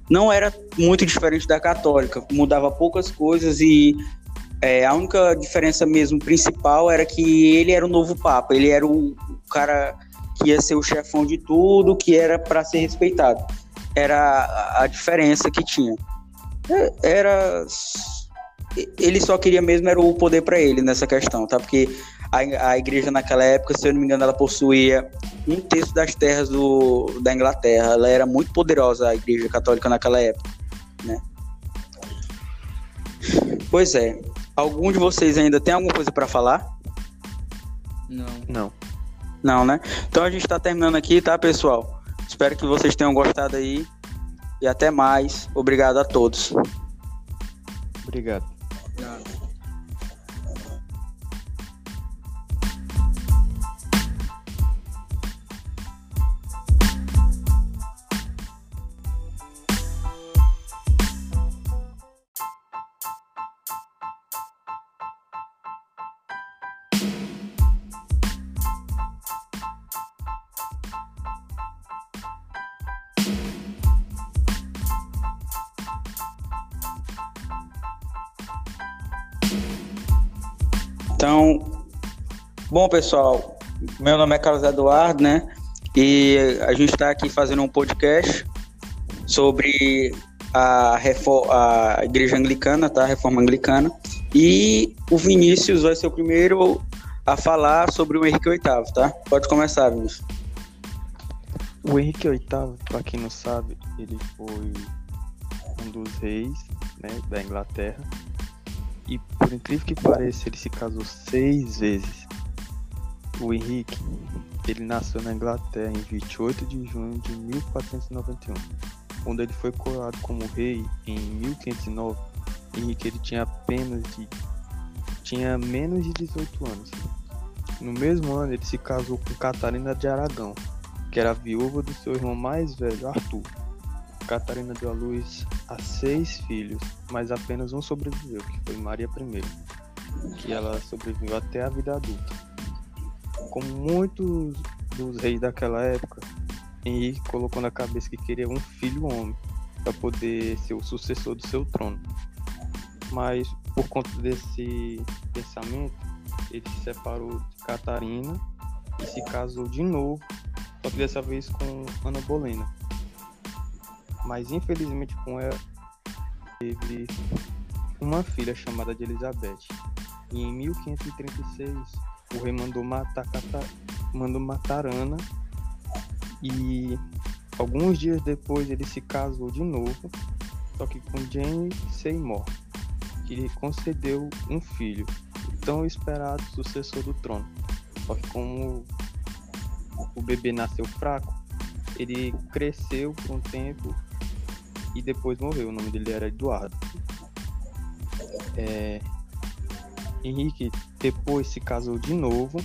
não era muito diferente da católica, mudava poucas coisas e é, a única diferença mesmo principal era que ele era o novo papa, ele era o, cara que ia ser o chefão de tudo, que era para ser respeitado era a diferença que tinha. É, era ele só queria mesmo era o poder para ele nessa questão, tá? Porque a, a igreja naquela época, se eu não me engano, ela possuía um terço das terras do, da Inglaterra. Ela era muito poderosa, a igreja católica naquela época, né? Pois é. Algum de vocês ainda tem alguma coisa para falar? Não. Não. Não, né? Então a gente tá terminando aqui, tá, pessoal? Espero que vocês tenham gostado aí. E até mais. Obrigado a todos. Obrigado. Então, bom pessoal, meu nome é Carlos Eduardo, né? E a gente está aqui fazendo um podcast sobre a, reforma, a Igreja Anglicana, tá? A Reforma Anglicana. E o Vinícius vai ser o primeiro a falar sobre o Henrique VIII, tá? Pode começar, Vinícius. O Henrique VIII, para quem não sabe, ele foi um dos reis né, da Inglaterra. E por incrível que pareça, ele se casou seis vezes. O Henrique, ele nasceu na Inglaterra em 28 de junho de 1491. Quando ele foi coroado como rei em 1509, Henrique ele tinha apenas de tinha menos de 18 anos. No mesmo ano, ele se casou com Catarina de Aragão, que era viúva do seu irmão mais velho, Arthur. Catarina deu à luz a seis filhos, mas apenas um sobreviveu, que foi Maria I, que ela sobreviveu até a vida adulta. Como muitos dos reis daquela época, Henrique colocou na cabeça que queria um filho homem para poder ser o sucessor do seu trono. Mas por conta desse pensamento, ele se separou de Catarina e se casou de novo, só que dessa vez com Ana Bolena mas infelizmente com ela teve uma filha chamada de Elizabeth. E em 1536 o rei mandou matar, mandou matar Ana e alguns dias depois ele se casou de novo, só que com Jane Seymour, que lhe concedeu um filho, o tão esperado sucessor do trono. Só que como o bebê nasceu fraco, ele cresceu por um tempo e depois morreu. O nome dele era Eduardo. É... Henrique depois se casou de novo,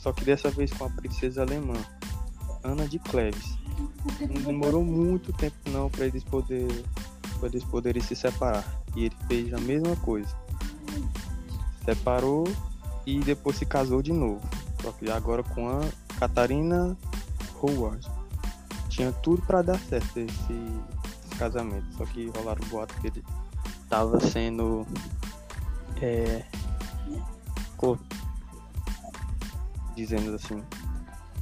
só que dessa vez com a princesa alemã, Ana de Cleves. Não demorou muito tempo não para eles poder para eles poderem se separar. E ele fez a mesma coisa. Separou e depois se casou de novo. Só que agora com a Catarina Howard. Tinha tudo para dar certo esse casamento. Só que rolaram o boato que ele tava sendo. É. Dizendo assim.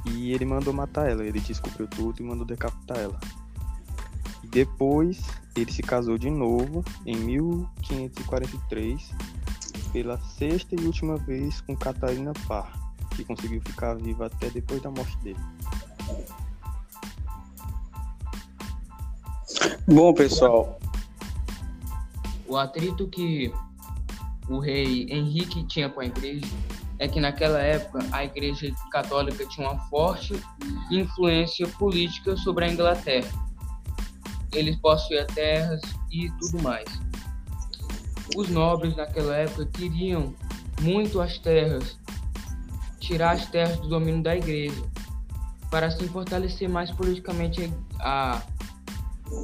E ele mandou matar ela. Ele descobriu tudo e mandou decapitar ela. E depois ele se casou de novo em 1543 pela sexta e última vez com Catarina Parr, que conseguiu ficar viva até depois da morte dele. Bom, pessoal. O atrito que o rei Henrique tinha com a igreja é que naquela época a igreja católica tinha uma forte influência política sobre a Inglaterra. Eles possuíam terras e tudo mais. Os nobres naquela época queriam muito as terras, tirar as terras do domínio da igreja, para assim fortalecer mais politicamente a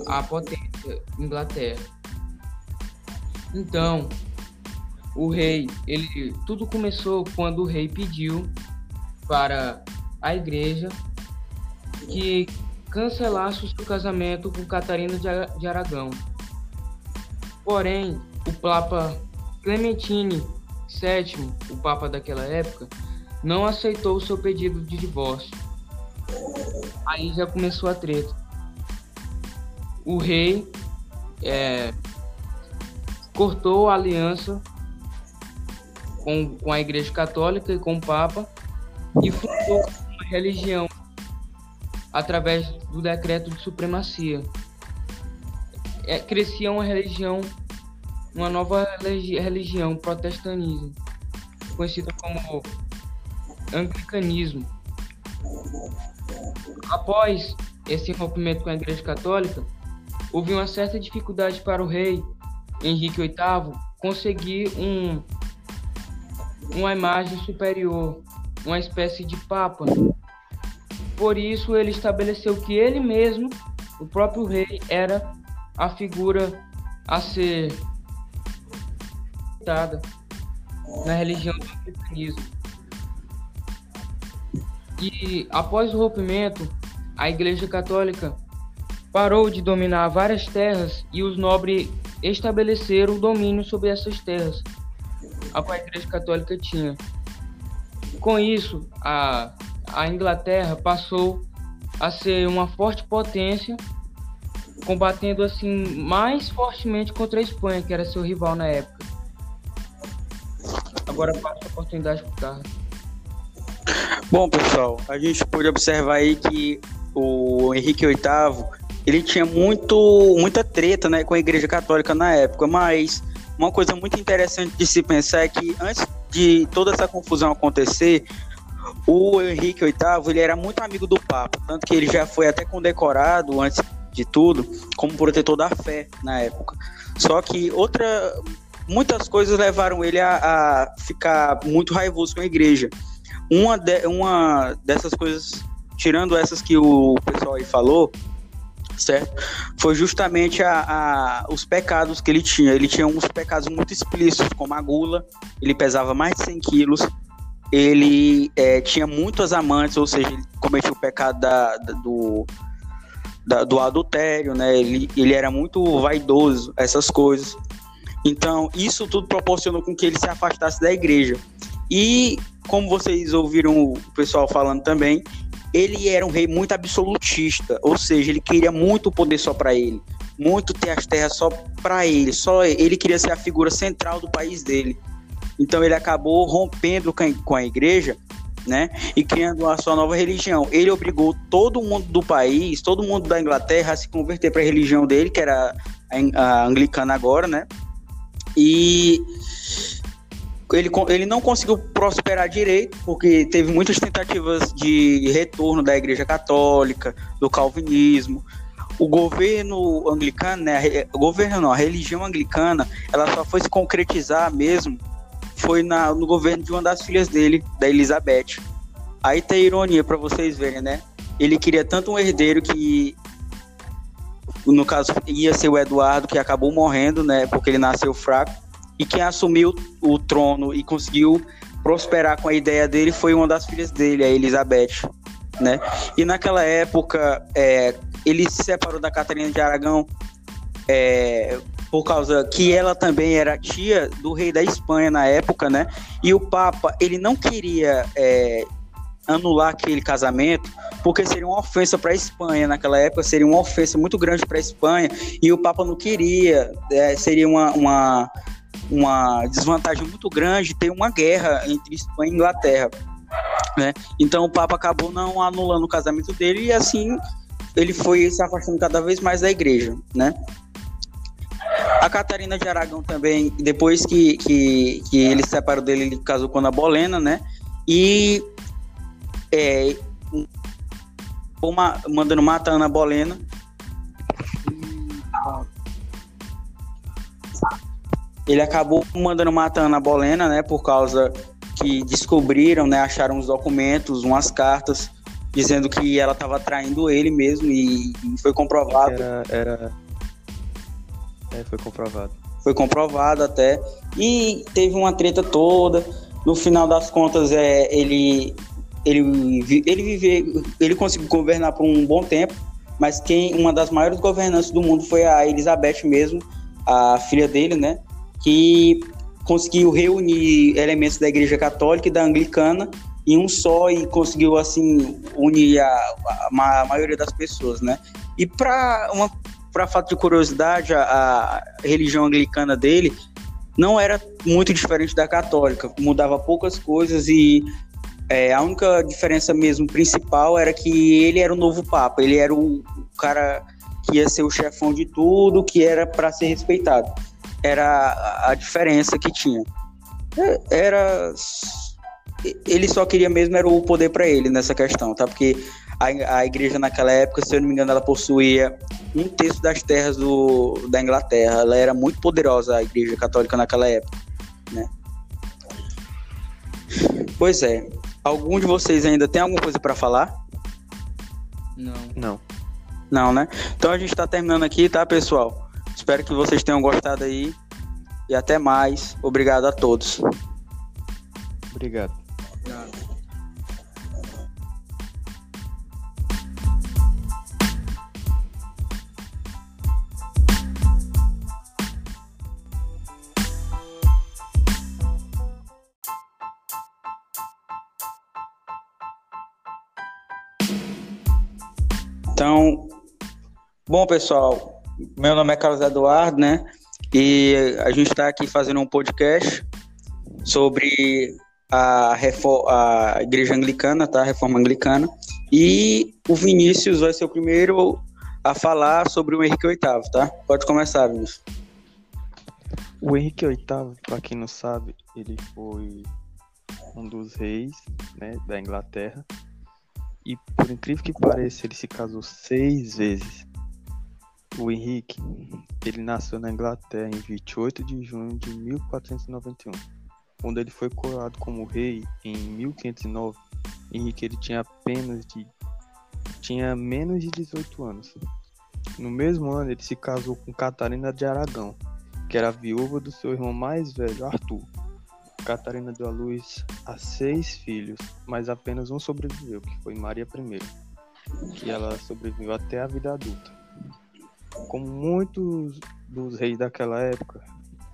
a potência Inglaterra. Então, o rei, ele tudo começou quando o rei pediu para a igreja que cancelasse o seu casamento com Catarina de Aragão. Porém, o Papa Clementine VII, o Papa daquela época, não aceitou o seu pedido de divórcio. Aí já começou a treta o rei é, cortou a aliança com, com a Igreja Católica e com o Papa e fundou uma religião através do decreto de supremacia. É, crescia uma religião, uma nova religião, protestantismo, conhecida como anglicanismo. Após esse rompimento com a Igreja Católica, houve uma certa dificuldade para o rei Henrique VIII conseguir um, uma imagem superior, uma espécie de papa. Por isso, ele estabeleceu que ele mesmo, o próprio rei, era a figura a ser citada na religião do cristianismo. E após o rompimento, a Igreja Católica parou de dominar várias terras e os nobres estabeleceram o domínio sobre essas terras. A qual a Igreja Católica tinha. Com isso, a, a Inglaterra passou a ser uma forte potência, combatendo assim mais fortemente contra a Espanha, que era seu rival na época. Agora passo a oportunidade para o Carlos. Bom, pessoal, a gente pode observar aí que o Henrique VIII ele tinha muito, muita treta né, com a Igreja Católica na época, mas uma coisa muito interessante de se pensar é que antes de toda essa confusão acontecer, o Henrique VIII ele era muito amigo do Papa, tanto que ele já foi até condecorado antes de tudo como protetor da fé na época. Só que outra, muitas coisas levaram ele a, a ficar muito raivoso com a igreja. Uma, de, uma dessas coisas, tirando essas que o pessoal aí falou, certo? Foi justamente a, a, os pecados que ele tinha. Ele tinha uns pecados muito explícitos, como a gula, ele pesava mais de 100 quilos, ele é, tinha muitas amantes, ou seja, ele cometia o pecado da, da, do, da, do adultério, né? Ele, ele era muito vaidoso, essas coisas. Então, isso tudo proporcionou com que ele se afastasse da igreja. E, como vocês ouviram o pessoal falando também, ele era um rei muito absolutista, ou seja, ele queria muito poder só para ele, muito ter as terras só para ele, só ele queria ser a figura central do país dele. Então ele acabou rompendo com a igreja, né, e criando a sua nova religião. Ele obrigou todo mundo do país, todo mundo da Inglaterra a se converter para a religião dele, que era a anglicana agora, né? E ele, ele não conseguiu prosperar direito, porque teve muitas tentativas de retorno da Igreja Católica, do Calvinismo. O governo anglicano, né, o governo não, a religião anglicana, ela só foi se concretizar mesmo foi na, no governo de uma das filhas dele, da Elizabeth. Aí tem ironia para vocês verem, né? Ele queria tanto um herdeiro que no caso ia ser o Eduardo que acabou morrendo, né, porque ele nasceu fraco e quem assumiu o trono e conseguiu prosperar com a ideia dele foi uma das filhas dele, a Elizabeth, né? E naquela época, é, ele se separou da Catarina de Aragão é, por causa que ela também era tia do rei da Espanha na época, né? E o Papa, ele não queria é, anular aquele casamento, porque seria uma ofensa para a Espanha naquela época, seria uma ofensa muito grande para a Espanha, e o Papa não queria, é, seria uma, uma uma desvantagem muito grande ter uma guerra entre Espanha e Inglaterra. Né? Então o Papa acabou não anulando o casamento dele e assim ele foi se afastando cada vez mais da igreja. Né? A Catarina de Aragão também, depois que, que, que ele se separou dele, ele casou com a Bolena, né? E é, uma, mandando matar a Ana Bolena. Ele acabou mandando matar a Ana Bolena, né, por causa que descobriram, né, acharam os documentos, umas cartas dizendo que ela estava traindo ele mesmo e, e foi comprovado. Era, era... É, foi comprovado. Foi comprovado até e teve uma treta toda. No final das contas, é ele ele ele vive, ele conseguiu governar por um bom tempo, mas quem uma das maiores governantes do mundo foi a Elizabeth mesmo, a filha dele, né? Que conseguiu reunir elementos da Igreja Católica e da Anglicana em um só e conseguiu assim unir a, a, a maioria das pessoas, né? E para uma para fato de curiosidade, a, a, religião anglicana dele não era muito diferente da católica, mudava poucas coisas e é, a única diferença mesmo principal era que ele era o novo papa, ele era o, cara que ia ser o chefão de tudo, que era para ser respeitado era a diferença que tinha. É, era ele só queria mesmo era o poder para ele nessa questão, tá? Porque a, a igreja naquela época, se eu não me engano, ela possuía um terço das terras do, da Inglaterra. Ela era muito poderosa, a igreja católica naquela época, né? Pois é. Algum de vocês ainda tem alguma coisa para falar? Não. Não. Não, né? Então a gente está terminando aqui, tá, pessoal? Espero que vocês tenham gostado aí. E até mais. Obrigado a todos. Obrigado. Obrigado. Então, bom pessoal, meu nome é Carlos Eduardo, né? E a gente está aqui fazendo um podcast sobre a, a igreja anglicana, tá? A reforma anglicana. E o Vinícius vai ser o primeiro a falar sobre o Henrique VIII, tá? Pode começar, Vinícius. O Henrique VIII, para quem não sabe, ele foi um dos reis né, da Inglaterra. E por incrível que pareça, ele se casou seis vezes. O Henrique, ele nasceu na Inglaterra em 28 de junho de 1491. Quando ele foi coroado como rei em 1509, Henrique ele tinha apenas de tinha menos de 18 anos. No mesmo ano, ele se casou com Catarina de Aragão, que era viúva do seu irmão mais velho, Arthur. Catarina deu à luz a seis filhos, mas apenas um sobreviveu, que foi Maria I, que ela sobreviveu até a vida adulta. Como muitos dos reis daquela época,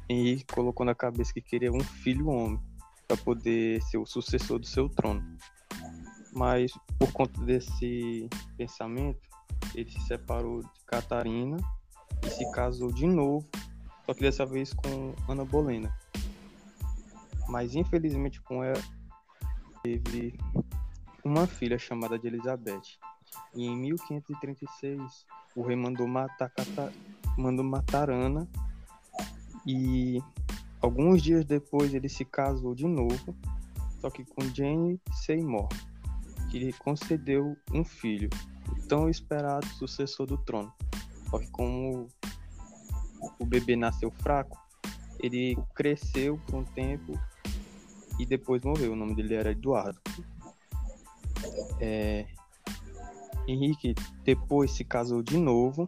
Henrique colocou na cabeça que queria um filho homem para poder ser o sucessor do seu trono. Mas por conta desse pensamento, ele se separou de Catarina e se casou de novo, só que dessa vez com Ana Bolena mas infelizmente com ela teve uma filha chamada de Elizabeth. E em 1536 o rei mandou matar, Cata... mandou matar Ana e alguns dias depois ele se casou de novo, só que com Jane Seymour, que lhe concedeu um filho, tão esperado sucessor do trono. Só que como o bebê nasceu fraco, ele cresceu por um tempo e depois morreu. O nome dele era Eduardo. É... Henrique depois se casou de novo,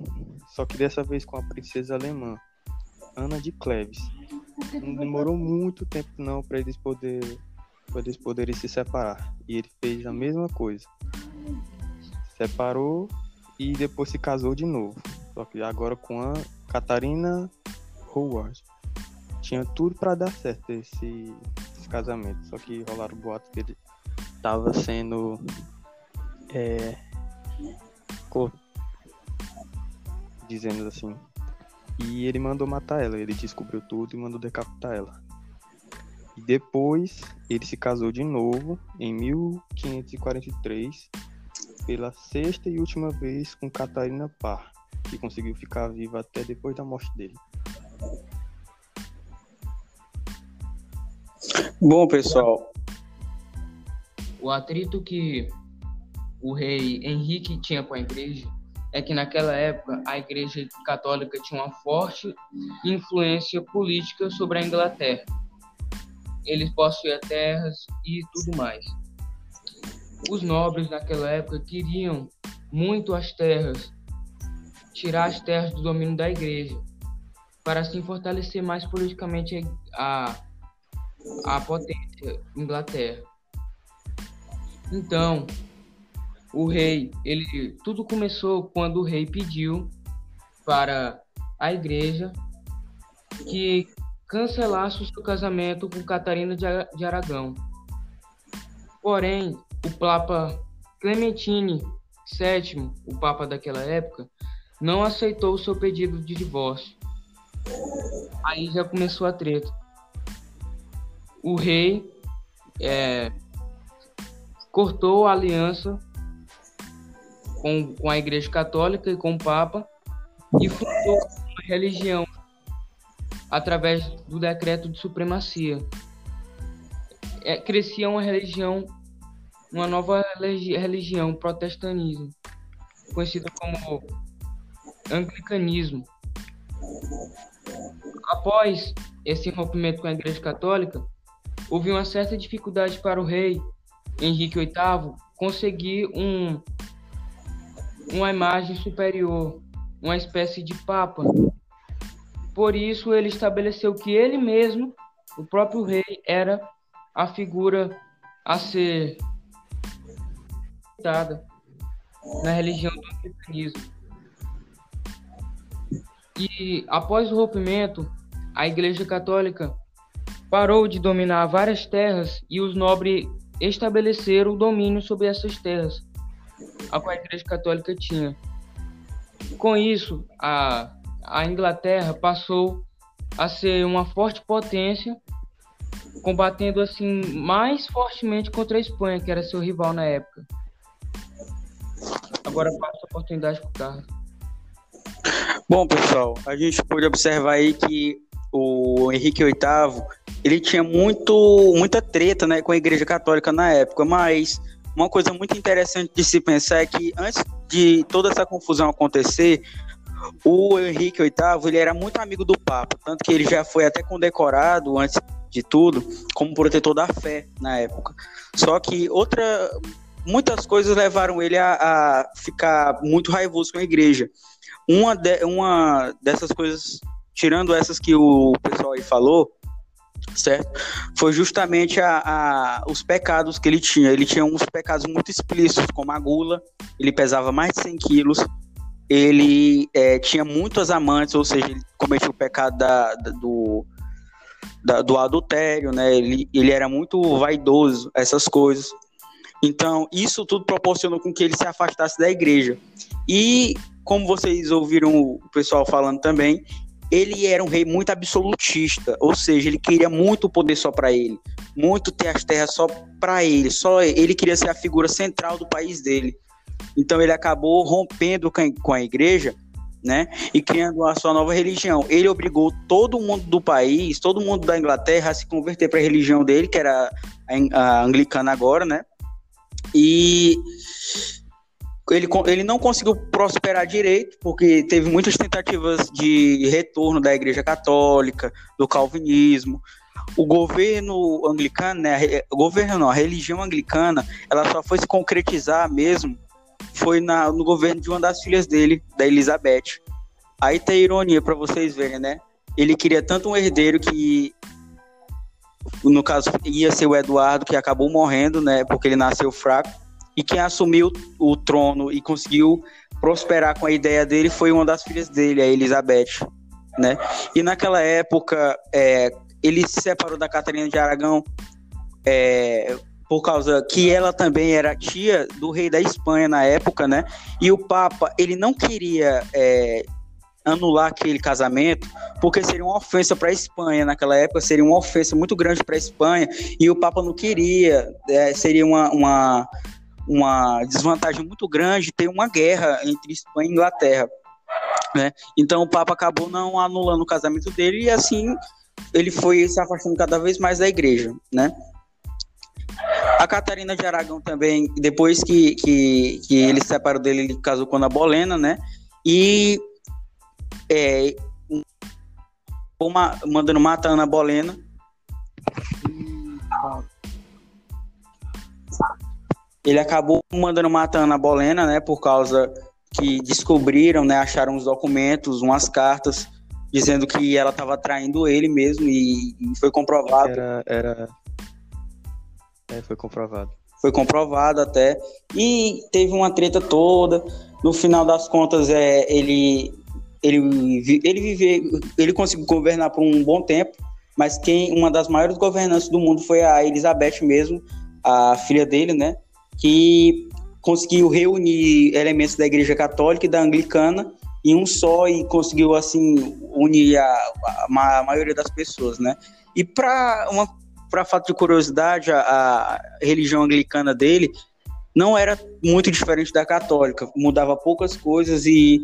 só que dessa vez com a princesa alemã, Ana de Cleves. Não demorou muito tempo não para eles poder para eles poderem se separar. E ele fez a mesma coisa. Separou e depois se casou de novo. Só que agora com a Catarina Howard. Tinha tudo para dar certo esse casamento. Só que rolaram boatos que ele tava sendo. É, dizendo assim. E ele mandou matar ela. Ele descobriu tudo e mandou decapitar ela. E depois ele se casou de novo em 1543 pela sexta e última vez com Catarina Parr, que conseguiu ficar viva até depois da morte dele. Bom, pessoal. O atrito que o rei Henrique tinha com a igreja é que naquela época a igreja católica tinha uma forte influência política sobre a Inglaterra. Eles possuíam terras e tudo mais. Os nobres naquela época queriam muito as terras, tirar as terras do domínio da igreja, para assim fortalecer mais politicamente a a potência Inglaterra. Então, o rei, ele tudo começou quando o rei pediu para a igreja que cancelasse o seu casamento com Catarina de Aragão. Porém, o Papa Clementine VII, o Papa daquela época, não aceitou o seu pedido de divórcio. Aí já começou a treta o rei é, cortou a aliança com, com a Igreja Católica e com o Papa e fundou uma religião através do decreto de supremacia. É, crescia uma religião, uma nova religião, protestantismo, conhecida como anglicanismo. Após esse rompimento com a Igreja Católica, houve uma certa dificuldade para o rei Henrique VIII conseguir um, uma imagem superior, uma espécie de papa. Por isso, ele estabeleceu que ele mesmo, o próprio rei, era a figura a ser dada na religião do cristianismo. E após o rompimento, a Igreja Católica parou de dominar várias terras e os nobres estabeleceram o domínio sobre essas terras, a qual a Igreja Católica tinha. Com isso, a, a Inglaterra passou a ser uma forte potência, combatendo assim mais fortemente contra a Espanha, que era seu rival na época. Agora passo a oportunidade para o Carlos. Bom, pessoal, a gente pode observar aí que o Henrique VIII ele tinha muito, muita treta né, com a Igreja Católica na época, mas uma coisa muito interessante de se pensar é que antes de toda essa confusão acontecer, o Henrique VIII ele era muito amigo do Papa, tanto que ele já foi até condecorado antes de tudo como protetor da fé na época. Só que outra, muitas coisas levaram ele a, a ficar muito raivoso com a igreja. Uma, de, uma dessas coisas, tirando essas que o pessoal aí falou, certo? Foi justamente a, a, os pecados que ele tinha. Ele tinha uns pecados muito explícitos, como a gula, ele pesava mais de 100 quilos, ele é, tinha muitas amantes, ou seja, ele cometia o pecado da, da, do, da, do adultério, né? Ele, ele era muito vaidoso, essas coisas. Então, isso tudo proporcionou com que ele se afastasse da igreja. E, como vocês ouviram o pessoal falando também, ele era um rei muito absolutista, ou seja, ele queria muito poder só para ele, muito ter as terras só para ele, só ele queria ser a figura central do país dele. Então ele acabou rompendo com a igreja, né, e criando a sua nova religião. Ele obrigou todo mundo do país, todo mundo da Inglaterra a se converter para a religião dele, que era a anglicana agora, né? E ele, ele não conseguiu prosperar direito, porque teve muitas tentativas de retorno da Igreja Católica, do Calvinismo. O governo anglicano, né, o governo não, a religião anglicana, ela só foi se concretizar mesmo foi na, no governo de uma das filhas dele, da Elizabeth. Aí tem ironia para vocês verem, né? Ele queria tanto um herdeiro que no caso ia ser o Eduardo que acabou morrendo, né, porque ele nasceu fraco e quem assumiu o trono e conseguiu prosperar com a ideia dele foi uma das filhas dele, a Elizabeth, né? E naquela época, é, ele se separou da Catarina de Aragão é, por causa que ela também era tia do rei da Espanha na época, né? E o Papa, ele não queria é, anular aquele casamento, porque seria uma ofensa para a Espanha naquela época, seria uma ofensa muito grande para a Espanha, e o Papa não queria, é, seria uma, uma uma desvantagem muito grande ter uma guerra entre Espanha e Inglaterra. Né? Então o Papa acabou não anulando o casamento dele e assim ele foi se afastando cada vez mais da igreja. Né? A Catarina de Aragão também, depois que, que, que ele se separou dele, ele casou com a Bolena, né? E é, uma, mandando matar a Ana Bolena. Ele acabou mandando matar a Ana Bolena, né, por causa que descobriram, né, acharam os documentos, umas cartas dizendo que ela estava traindo ele mesmo e, e foi comprovado. Era, era... É, foi comprovado. Foi comprovado até e teve uma treta toda. No final das contas, é ele ele ele vive, ele conseguiu governar por um bom tempo, mas quem uma das maiores governantes do mundo foi a Elizabeth mesmo, a filha dele, né? Que conseguiu reunir elementos da Igreja Católica e da Anglicana em um só e conseguiu assim unir a, a, a maioria das pessoas, né? E para uma para fato de curiosidade, a, a, religião anglicana dele não era muito diferente da católica, mudava poucas coisas e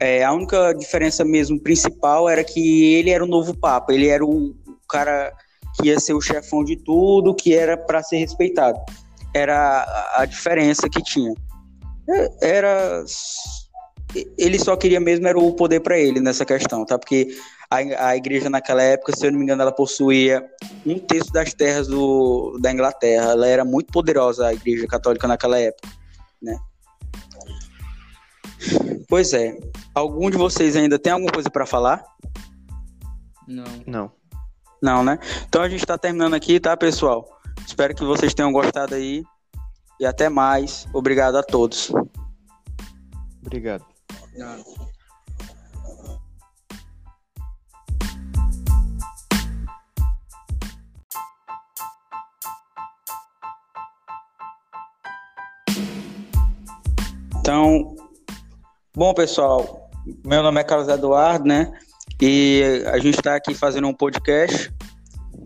é, a única diferença mesmo principal era que ele era o novo papa, ele era o cara que ia ser o chefão de tudo, que era para ser respeitado era a diferença que tinha. É, era ele só queria mesmo era o poder para ele nessa questão, tá? Porque a, a igreja naquela época, se eu não me engano, ela possuía um terço das terras do, da Inglaterra. Ela era muito poderosa, a igreja católica naquela época, né? Pois é. Algum de vocês ainda tem alguma coisa para falar? Não. Não. Não, né? Então a gente está terminando aqui, tá, pessoal? Espero que vocês tenham gostado aí. E até mais. Obrigado a todos. Obrigado. Então, Bom, pessoal, meu nome é Carlos Eduardo, né? E a gente está aqui fazendo um podcast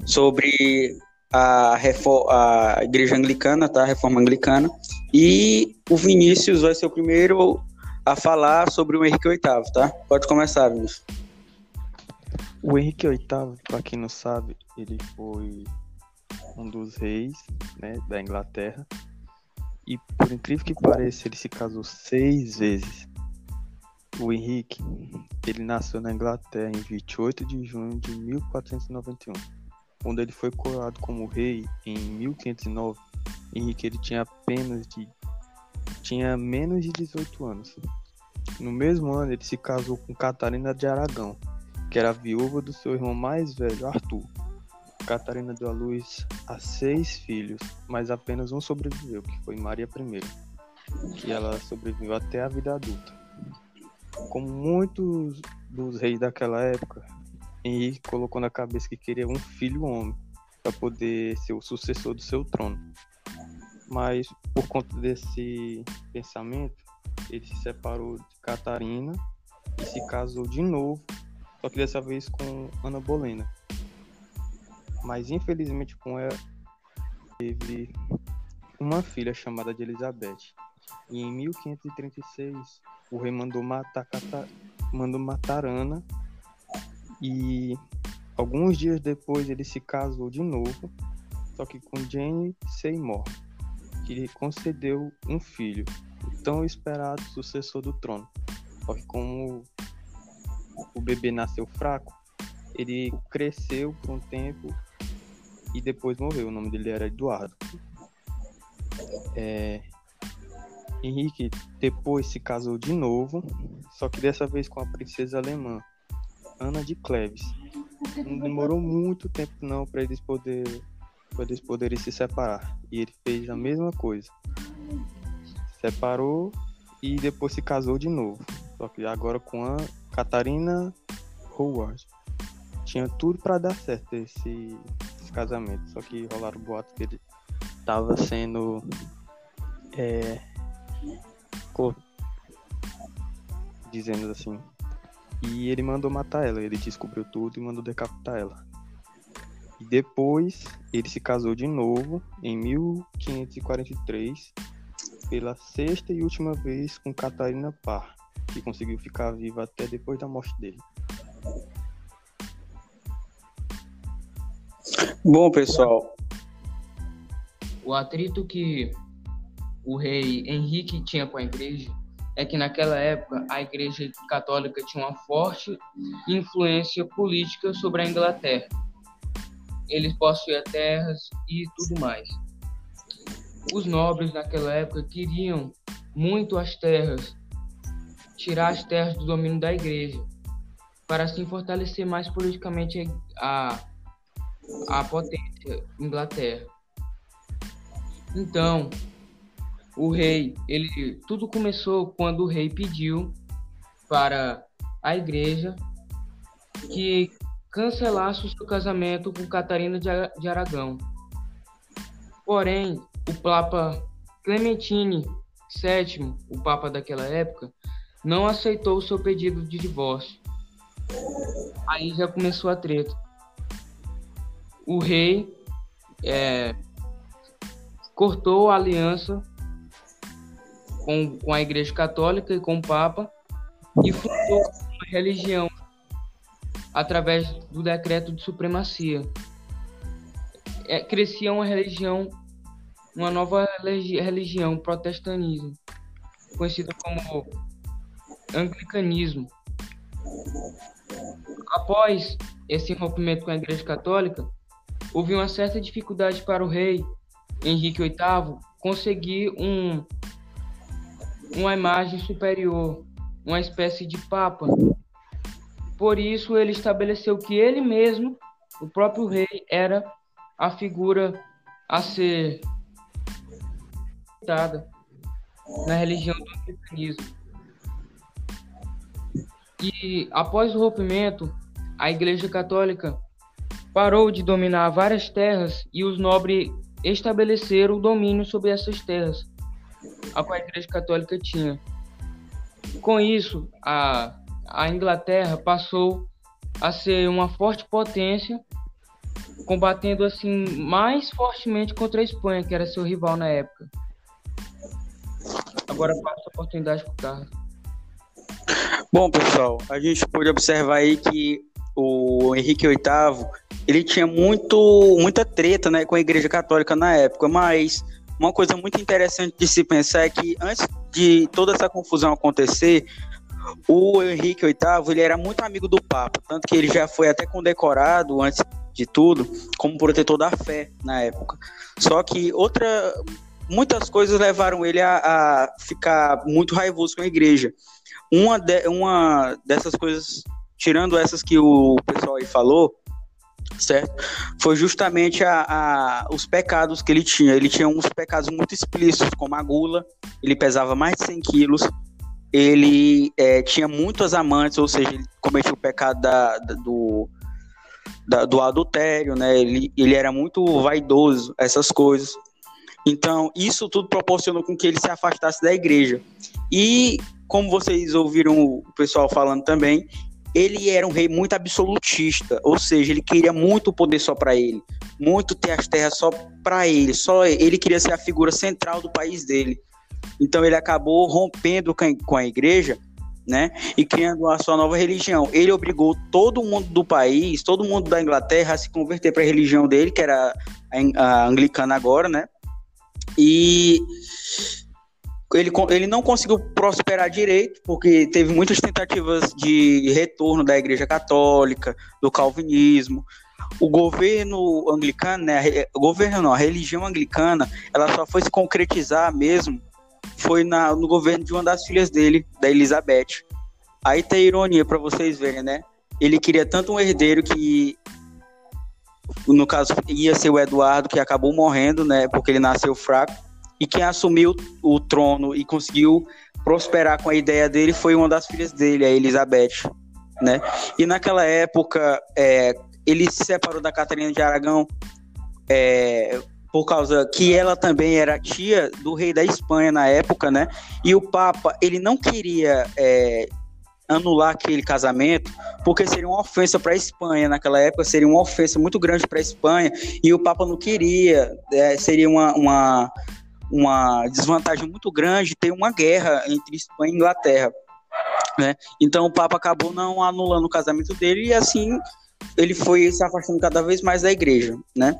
sobre a, a Igreja Anglicana, tá? A Reforma Anglicana. E o Vinícius vai ser o primeiro a falar sobre o Henrique VIII, tá? Pode começar, Vinícius. O Henrique VIII, para quem não sabe, ele foi um dos reis né, da Inglaterra. E por incrível que pareça, ele se casou seis vezes. O Henrique, ele nasceu na Inglaterra em 28 de junho de 1491. Quando ele foi coroado como rei em 1509, Henrique ele tinha apenas de tinha menos de 18 anos. No mesmo ano, ele se casou com Catarina de Aragão, que era viúva do seu irmão mais velho, Arthur. Catarina deu à luz a seis filhos, mas apenas um sobreviveu, que foi Maria I, que ela sobreviveu até a vida adulta. Como muitos dos reis daquela época, Henrique colocou na cabeça que queria um filho homem para poder ser o sucessor do seu trono. Mas por conta desse pensamento, ele se separou de Catarina e se casou de novo, só que dessa vez com Ana Bolena. Mas infelizmente com ela teve uma filha chamada de Elizabeth. E em 1536 o rei mandou matar, Cata... mandou matar Ana e alguns dias depois ele se casou de novo, só que com Jane Seymour, que lhe concedeu um filho, o tão esperado sucessor do trono. Só que como o bebê nasceu fraco, ele cresceu por um tempo e depois morreu. O nome dele era Eduardo. É... Henrique depois se casou de novo, só que dessa vez com a princesa alemã, Ana de Cleves. Não demorou muito tempo não para eles poder para eles poderem se separar. E ele fez a mesma coisa. Separou e depois se casou de novo. Só que agora com a Catarina Howard. Tinha tudo para dar certo esse, esse, casamento. Só que rolaram boatos que ele estava sendo é, dizendo assim e ele mandou matar ela. Ele descobriu tudo e mandou decapitar ela. E depois ele se casou de novo em 1543 pela sexta e última vez com Catarina Parr, que conseguiu ficar viva até depois da morte dele. Bom, pessoal. O atrito que o rei Henrique tinha com a igreja é que naquela época a Igreja Católica tinha uma forte influência política sobre a Inglaterra. Eles possuíam terras e tudo mais. Os nobres naquela época queriam muito as terras, tirar as terras do domínio da Igreja, para assim fortalecer mais politicamente a, a potência Inglaterra. Então, o rei, ele tudo começou quando o rei pediu para a igreja que cancelasse o seu casamento com Catarina de Aragão. Porém, o Papa Clementine VII, o Papa daquela época, não aceitou o seu pedido de divórcio. Aí já começou a treta. O rei é, cortou a aliança com, com a Igreja Católica e com o Papa e fundou uma religião através do decreto de supremacia. É, crescia uma religião, uma nova religião, protestanismo, conhecida como anglicanismo. Após esse rompimento com a Igreja Católica, houve uma certa dificuldade para o rei Henrique VIII conseguir um uma imagem superior, uma espécie de papa. Por isso ele estabeleceu que ele mesmo, o próprio rei, era a figura a ser citada na religião do cristianismo. E após o rompimento, a Igreja Católica parou de dominar várias terras e os nobres estabeleceram o domínio sobre essas terras a qual a Igreja Católica tinha. Com isso, a, a Inglaterra passou a ser uma forte potência, combatendo assim mais fortemente contra a Espanha, que era seu rival na época. Agora passo a oportunidade para o Carlos. Bom, pessoal, a gente pode observar aí que o Henrique VIII ele tinha muito, muita treta né, com a Igreja Católica na época, mas uma coisa muito interessante de se pensar é que antes de toda essa confusão acontecer, o Henrique VIII ele era muito amigo do Papa, tanto que ele já foi até condecorado antes de tudo como protetor da fé na época. Só que outra, muitas coisas levaram ele a, a ficar muito raivoso com a igreja. Uma, de, uma dessas coisas, tirando essas que o pessoal aí falou, certo? Foi justamente a, a, os pecados que ele tinha. Ele tinha uns pecados muito explícitos, como a gula, ele pesava mais de 100 quilos, ele é, tinha muitas amantes, ou seja, ele o pecado da, da, do, da, do adultério, né? Ele, ele era muito vaidoso, essas coisas. Então, isso tudo proporcionou com que ele se afastasse da igreja. E, como vocês ouviram o pessoal falando também, ele era um rei muito absolutista, ou seja, ele queria muito poder só para ele, muito ter as terras só para ele, só ele queria ser a figura central do país dele. Então ele acabou rompendo com a igreja, né, e criando a sua nova religião. Ele obrigou todo mundo do país, todo mundo da Inglaterra a se converter para a religião dele, que era a anglicana agora, né? E ele, ele não conseguiu prosperar direito, porque teve muitas tentativas de retorno da Igreja Católica, do Calvinismo. O governo anglicano, né, o governo não, a religião anglicana, ela só foi se concretizar mesmo foi na, no governo de uma das filhas dele, da Elizabeth. Aí tem ironia para vocês verem, né? Ele queria tanto um herdeiro que no caso ia ser o Eduardo que acabou morrendo, né, porque ele nasceu fraco e quem assumiu o trono e conseguiu prosperar com a ideia dele foi uma das filhas dele, a Elizabeth, né? E naquela época, é, ele se separou da Catarina de Aragão é, por causa que ela também era tia do rei da Espanha na época, né? E o Papa, ele não queria é, anular aquele casamento, porque seria uma ofensa para a Espanha naquela época, seria uma ofensa muito grande para a Espanha, e o Papa não queria, é, seria uma, uma uma desvantagem muito grande ter uma guerra entre Espanha e Inglaterra. Né? Então o Papa acabou não anulando o casamento dele e assim ele foi se afastando cada vez mais da igreja. Né?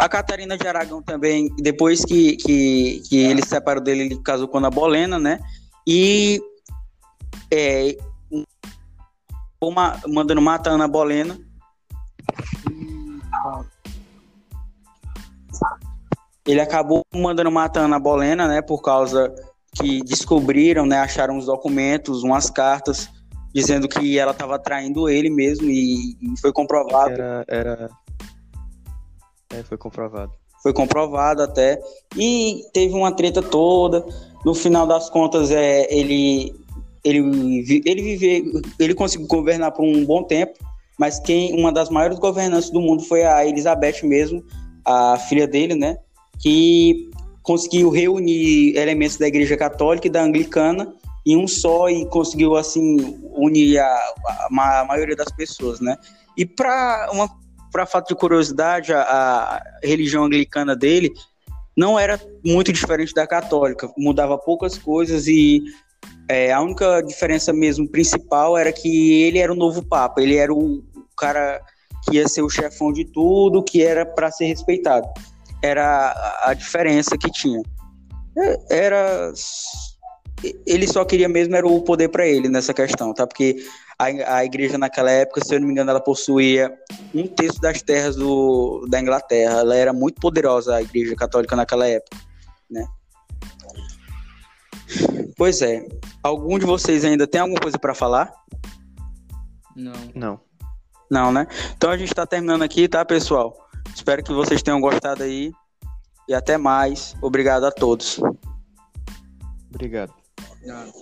A Catarina de Aragão também, depois que, que, que ele se separou dele, ele casou com a Bolena, né? E é, uma, mandando matar a Ana Bolena. Ele acabou mandando matando a Bolena, né, por causa que descobriram, né, acharam os documentos, umas cartas dizendo que ela estava traindo ele mesmo e, e foi comprovado. Era, era... É, foi comprovado. Foi comprovado até e teve uma treta toda. No final das contas, é ele ele ele vive, ele conseguiu governar por um bom tempo, mas quem uma das maiores governantes do mundo foi a Elizabeth mesmo, a filha dele, né? Que conseguiu reunir elementos da Igreja Católica e da Anglicana em um só e conseguiu assim unir a, a, a maioria das pessoas, né? E para uma para fato de curiosidade, a, a, religião anglicana dele não era muito diferente da católica, mudava poucas coisas e é, a única diferença mesmo principal era que ele era o novo papa, ele era o cara que ia ser o chefão de tudo, que era para ser respeitado era a diferença que tinha. É, era ele só queria mesmo era o poder para ele nessa questão, tá? Porque a, a igreja naquela época, se eu não me engano, ela possuía um terço das terras do, da Inglaterra. Ela era muito poderosa, a igreja católica naquela época, né? Pois é. Algum de vocês ainda tem alguma coisa para falar? Não. Não. Não, né? Então a gente está terminando aqui, tá, pessoal? Espero que vocês tenham gostado aí e até mais. Obrigado a todos. Obrigado. Obrigado.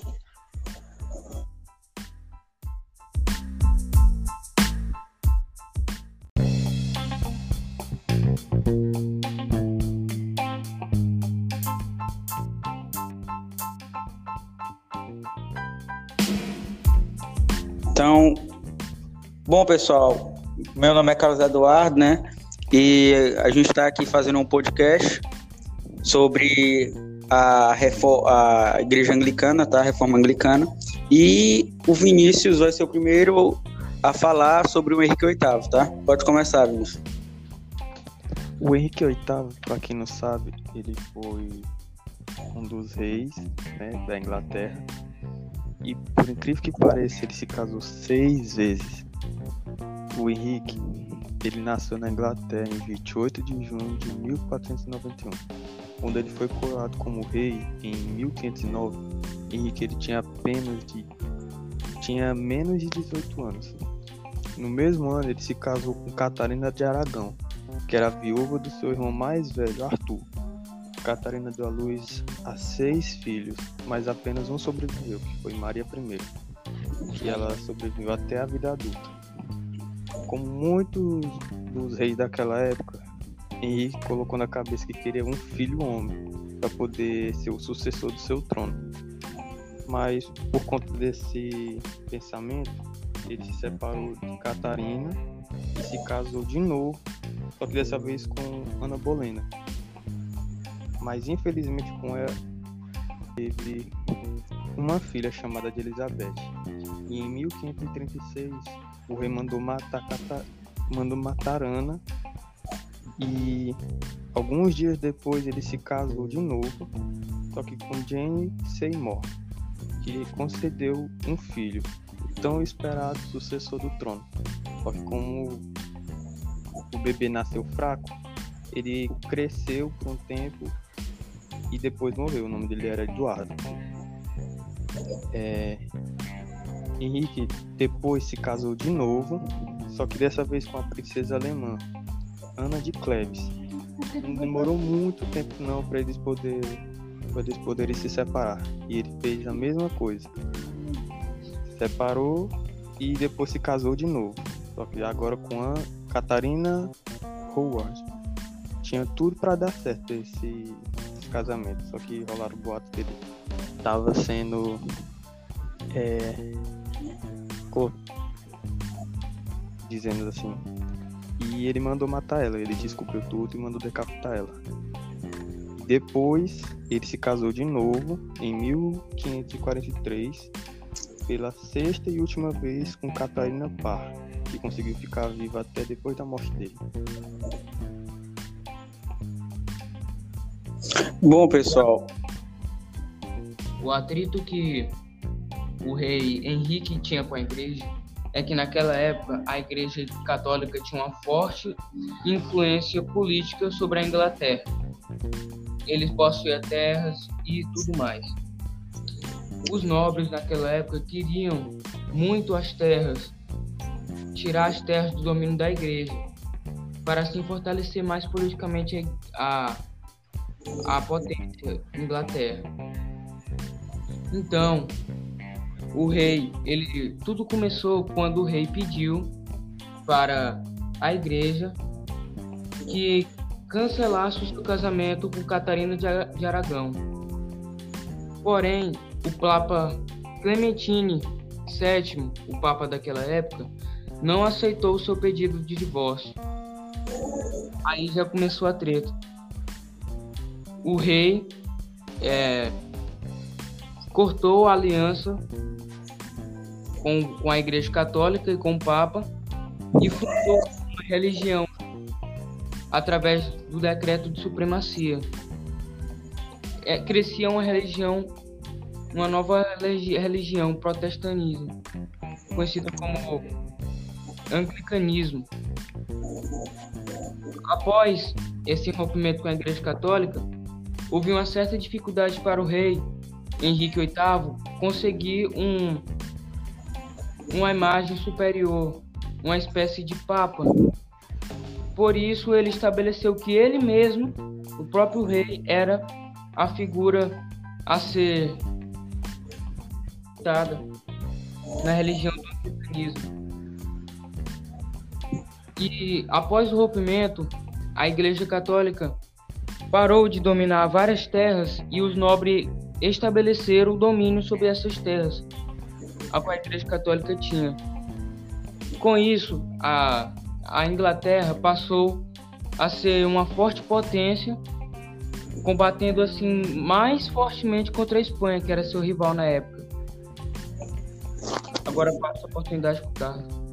Então, bom pessoal, meu nome é Carlos Eduardo, né? E a gente está aqui fazendo um podcast sobre a, a Igreja Anglicana, tá? A Reforma Anglicana. E o Vinícius vai ser o primeiro a falar sobre o Henrique VIII, tá? Pode começar, Vinícius. O Henrique VIII, para quem não sabe, ele foi um dos reis né, da Inglaterra. E por incrível que pareça, ele se casou seis vezes. O Henrique, ele nasceu na Inglaterra em 28 de junho de 1491. Quando ele foi coroado como rei em 1509, Henrique ele tinha apenas de tinha menos de 18 anos. No mesmo ano, ele se casou com Catarina de Aragão, que era viúva do seu irmão mais velho, Arthur. Catarina deu à luz a seis filhos, mas apenas um sobreviveu, que foi Maria I, que ela sobreviveu até a vida adulta. Como muitos dos reis daquela época, Henrique colocou na cabeça que queria um filho homem para poder ser o sucessor do seu trono. Mas por conta desse pensamento, ele se separou de Catarina e se casou de novo, só que dessa vez com Ana Bolena mas infelizmente com ela teve uma filha chamada de Elizabeth. E em 1536 o rei mandou matar, mandou matar Ana e alguns dias depois ele se casou de novo, só que com Jane Seymour, que concedeu um filho, tão esperado sucessor do trono. Só que como o bebê nasceu fraco, ele cresceu por um tempo e depois morreu. O nome dele era Eduardo. É... Henrique depois se casou de novo, só que dessa vez com a princesa alemã, Ana de Cleves. Não demorou muito tempo não para eles poderem eles poderem se separar. E ele fez a mesma coisa. Separou e depois se casou de novo. Só que agora com a Catarina Howard. Tinha tudo para dar certo esse, casamento, só que rolaram boatos que ele tava sendo é, dizendo assim. E ele mandou matar ela, ele descobriu tudo e mandou decapitar ela. Depois, ele se casou de novo em 1543 pela sexta e última vez com Catarina Parr, que conseguiu ficar viva até depois da morte dele. Bom, pessoal. O atrito que o rei Henrique tinha com a igreja é que naquela época a igreja católica tinha uma forte influência política sobre a Inglaterra. Eles possuíam terras e tudo mais. Os nobres naquela época queriam muito as terras, tirar as terras do domínio da igreja, para assim fortalecer mais politicamente a a potência Inglaterra. Então, o rei, ele tudo começou quando o rei pediu para a igreja que cancelasse o seu casamento com Catarina de Aragão. Porém, o Papa Clementine VII, o Papa daquela época, não aceitou o seu pedido de divórcio. Aí já começou a treta o rei é, cortou a aliança com, com a Igreja Católica e com o Papa e fundou uma religião através do decreto de supremacia. É, crescia uma religião, uma nova religião, protestantismo, conhecido como anglicanismo. Após esse rompimento com a Igreja Católica, houve uma certa dificuldade para o rei Henrique VIII conseguir um, uma imagem superior, uma espécie de papa. Por isso, ele estabeleceu que ele mesmo, o próprio rei, era a figura a ser dada na religião do cristianismo. E após o rompimento, a Igreja Católica parou de dominar várias terras e os nobres estabeleceram o domínio sobre essas terras, a qual a Igreja Católica tinha. com isso, a, a Inglaterra passou a ser uma forte potência, combatendo assim mais fortemente contra a Espanha, que era seu rival na época. Agora passo a oportunidade para o Carlos.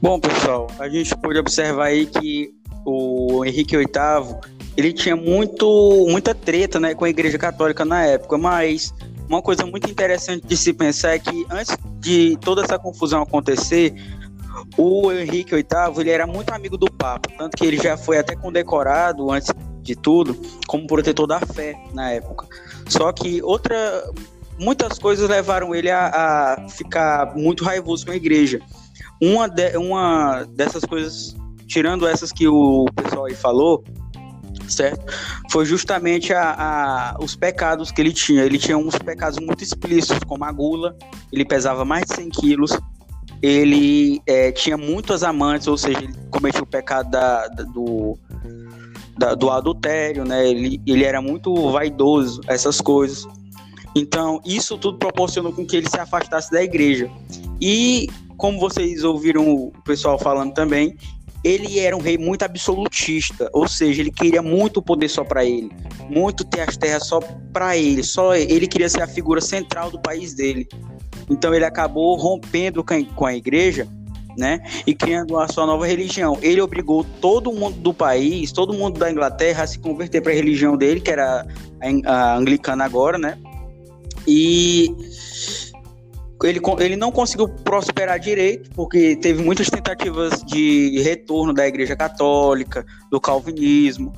Bom, pessoal, a gente pode observar aí que o Henrique VIII ele tinha muito, muita treta né, com a Igreja Católica na época, mas uma coisa muito interessante de se pensar é que antes de toda essa confusão acontecer, o Henrique VIII ele era muito amigo do Papa, tanto que ele já foi até condecorado antes de tudo como protetor da fé na época. Só que outra, muitas coisas levaram ele a, a ficar muito raivoso com a Igreja. Uma, de, uma dessas coisas, tirando essas que o pessoal aí falou, certo? Foi justamente a, a, os pecados que ele tinha. Ele tinha uns pecados muito explícitos, como a gula, ele pesava mais de 100 quilos, ele é, tinha muitas amantes, ou seja, ele o pecado da, da, do, da, do adultério, né? Ele, ele era muito vaidoso, essas coisas. Então, isso tudo proporcionou com que ele se afastasse da igreja. E, como vocês ouviram o pessoal falando também, ele era um rei muito absolutista, ou seja, ele queria muito poder só para ele, muito ter as terras só para ele, só ele queria ser a figura central do país dele. Então ele acabou rompendo com a igreja, né, e criando a sua nova religião. Ele obrigou todo mundo do país, todo mundo da Inglaterra a se converter para a religião dele, que era a anglicana agora, né? E ele, ele não conseguiu prosperar direito, porque teve muitas tentativas de retorno da Igreja Católica, do Calvinismo.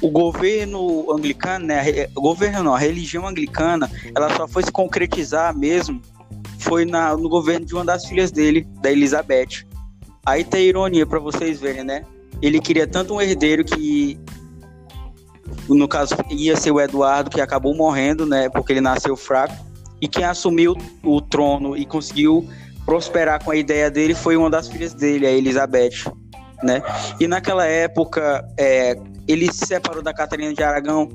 O governo anglicano, né, o governo não, a religião anglicana, ela só foi se concretizar mesmo foi na, no governo de uma das filhas dele, da Elizabeth. Aí tem ironia para vocês verem, né? Ele queria tanto um herdeiro que no caso ia ser o Eduardo que acabou morrendo, né, porque ele nasceu fraco e quem assumiu o trono e conseguiu prosperar com a ideia dele foi uma das filhas dele, a Elizabeth, né? E naquela época, é, ele se separou da Catarina de Aragão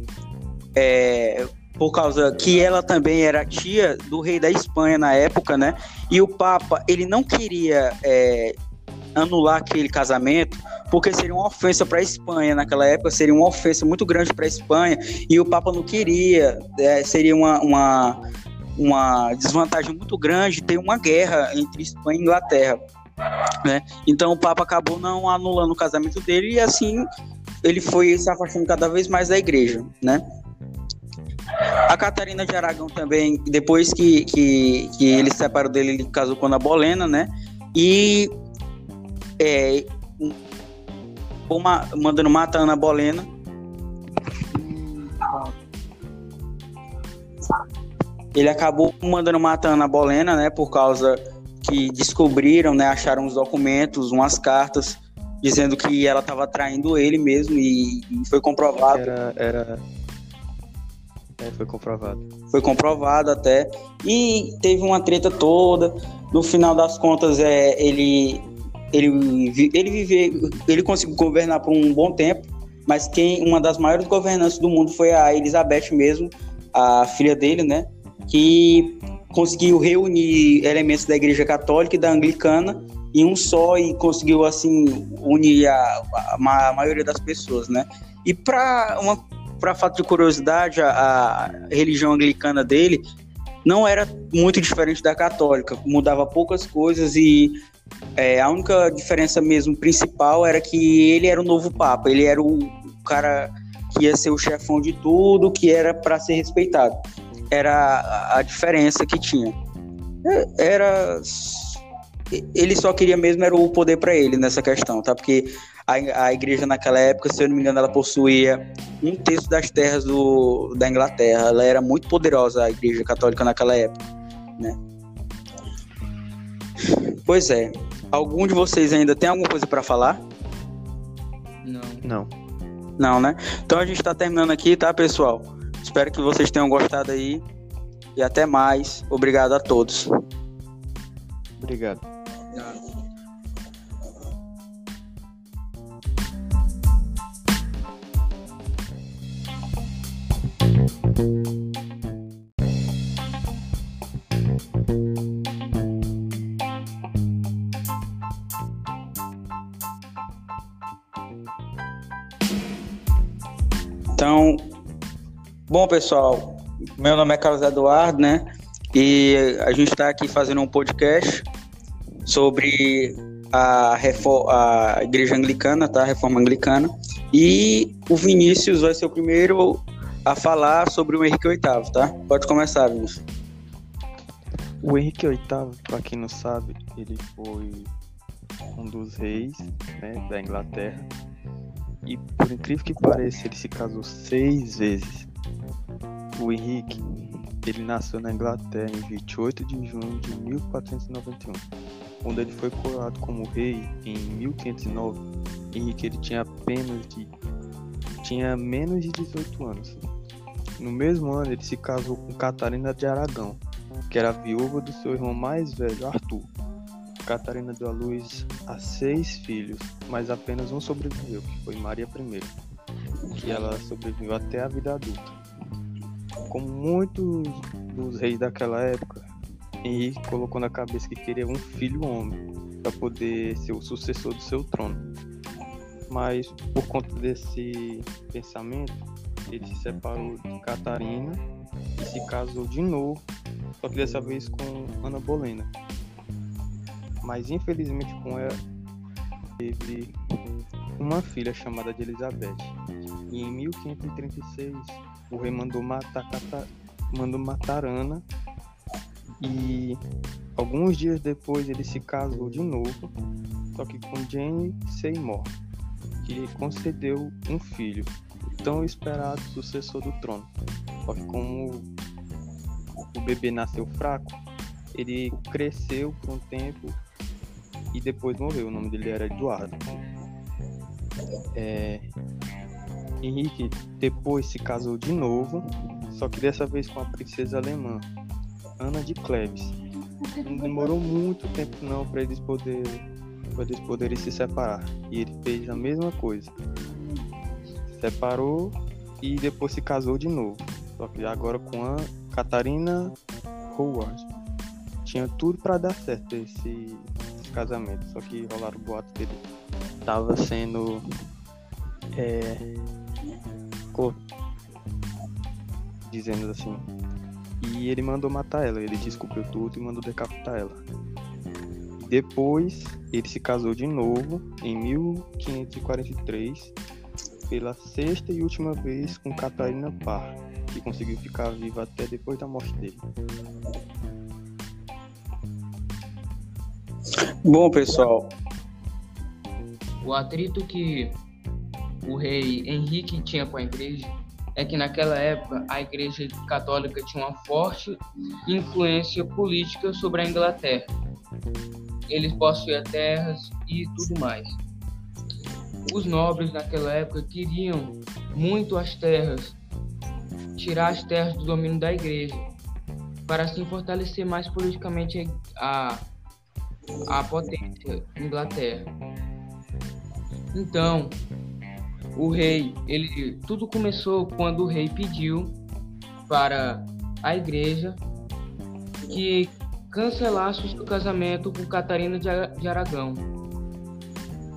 é, por causa que ela também era tia do rei da Espanha na época, né? E o Papa, ele não queria é, anular aquele casamento porque seria uma ofensa para a Espanha naquela época, seria uma ofensa muito grande para a Espanha e o Papa não queria, é, seria uma, uma uma desvantagem muito grande ter uma guerra entre Espanha e Inglaterra. Né? Então o Papa acabou não anulando o casamento dele e assim ele foi se afastando cada vez mais da igreja. Né? A Catarina de Aragão também, depois que, que, que ele se separou dele, ele casou com a Bolena, né? E é, uma, mandando matar a Ana Bolena ele acabou mandando matando a Bolena, né, por causa que descobriram, né, acharam os documentos, umas cartas dizendo que ela estava traindo ele mesmo e, e foi comprovado. Era, era... É, foi comprovado. Foi comprovado até e teve uma treta toda. No final das contas, é ele ele ele viveu, ele conseguiu governar por um bom tempo, mas quem uma das maiores governantes do mundo foi a Elizabeth mesmo, a filha dele, né? Que conseguiu reunir elementos da Igreja Católica e da Anglicana em um só e conseguiu assim unir a, a, a maioria das pessoas, né? E para uma para fato de curiosidade, a, a, religião anglicana dele não era muito diferente da católica, mudava poucas coisas e é, a única diferença mesmo principal era que ele era o novo papa, ele era o cara que ia ser o chefão de tudo, que era para ser respeitado era a diferença que tinha. Era ele só queria mesmo era o poder para ele nessa questão, tá? Porque a, a igreja naquela época, se eu não me engano, ela possuía um terço das terras do, da Inglaterra. Ela era muito poderosa, a igreja católica naquela época, né? Pois é. Algum de vocês ainda tem alguma coisa para falar? Não. Não. Não, né? Então a gente está terminando aqui, tá, pessoal? Espero que vocês tenham gostado aí. E até mais. Obrigado a todos. Obrigado. Bom pessoal, meu nome é Carlos Eduardo, né? E a gente está aqui fazendo um podcast sobre a, a igreja anglicana, tá? A reforma anglicana. E o Vinícius vai ser o primeiro a falar sobre o Henrique VIII, tá? Pode começar, Vinícius. O Henrique VIII, para quem não sabe, ele foi um dos reis né, da Inglaterra. E por incrível que pareça, ele se casou seis vezes. O Henrique, ele nasceu na Inglaterra em 28 de junho de 1491. Quando ele foi coroado como rei em 1509, Henrique ele tinha apenas de tinha menos de 18 anos. No mesmo ano, ele se casou com Catarina de Aragão, que era viúva do seu irmão mais velho, Arthur. Catarina deu à luz a seis filhos, mas apenas um sobreviveu, que foi Maria I, que ela sobreviveu até a vida adulta. Como muitos dos reis daquela época, Henrique colocou na cabeça que queria um filho homem para poder ser o sucessor do seu trono. Mas por conta desse pensamento, ele se separou de Catarina e se casou de novo, só que dessa vez com Ana Bolena. Mas infelizmente com ela teve uma filha chamada de Elizabeth. E em 1536 o rei mandou matar, Cata... mandou matar Ana e alguns dias depois ele se casou de novo, só que com Jane Seymour, que concedeu um filho, tão esperado sucessor do trono. Só que como o bebê nasceu fraco, ele cresceu por um tempo e depois morreu. O nome dele era Eduardo. É... Henrique depois se casou de novo, só que dessa vez com a princesa alemã, Ana de Cleves. Não demorou muito tempo não para eles eles poderem se separar. E ele fez a mesma coisa. Separou e depois se casou de novo. Só que agora com a Catarina Howard. Tinha tudo para dar certo esse, esse, casamento. Só que rolaram boatos que ele estava sendo é, dizendo assim e ele mandou matar ela. Ele descobriu tudo e mandou decapitar ela. Depois, ele se casou de novo em 1543 pela sexta e última vez com Catarina Parr, que conseguiu ficar viva até depois da morte dele. Bom, pessoal. O atrito que o rei Henrique tinha com a igreja é que naquela época a Igreja Católica tinha uma forte influência política sobre a Inglaterra. Eles possuíam terras e tudo mais. Os nobres naquela época queriam muito as terras, tirar as terras do domínio da Igreja, para assim fortalecer mais politicamente a, a potência Inglaterra. Então, o rei, ele tudo começou quando o rei pediu para a igreja que cancelasse o seu casamento com Catarina de Aragão.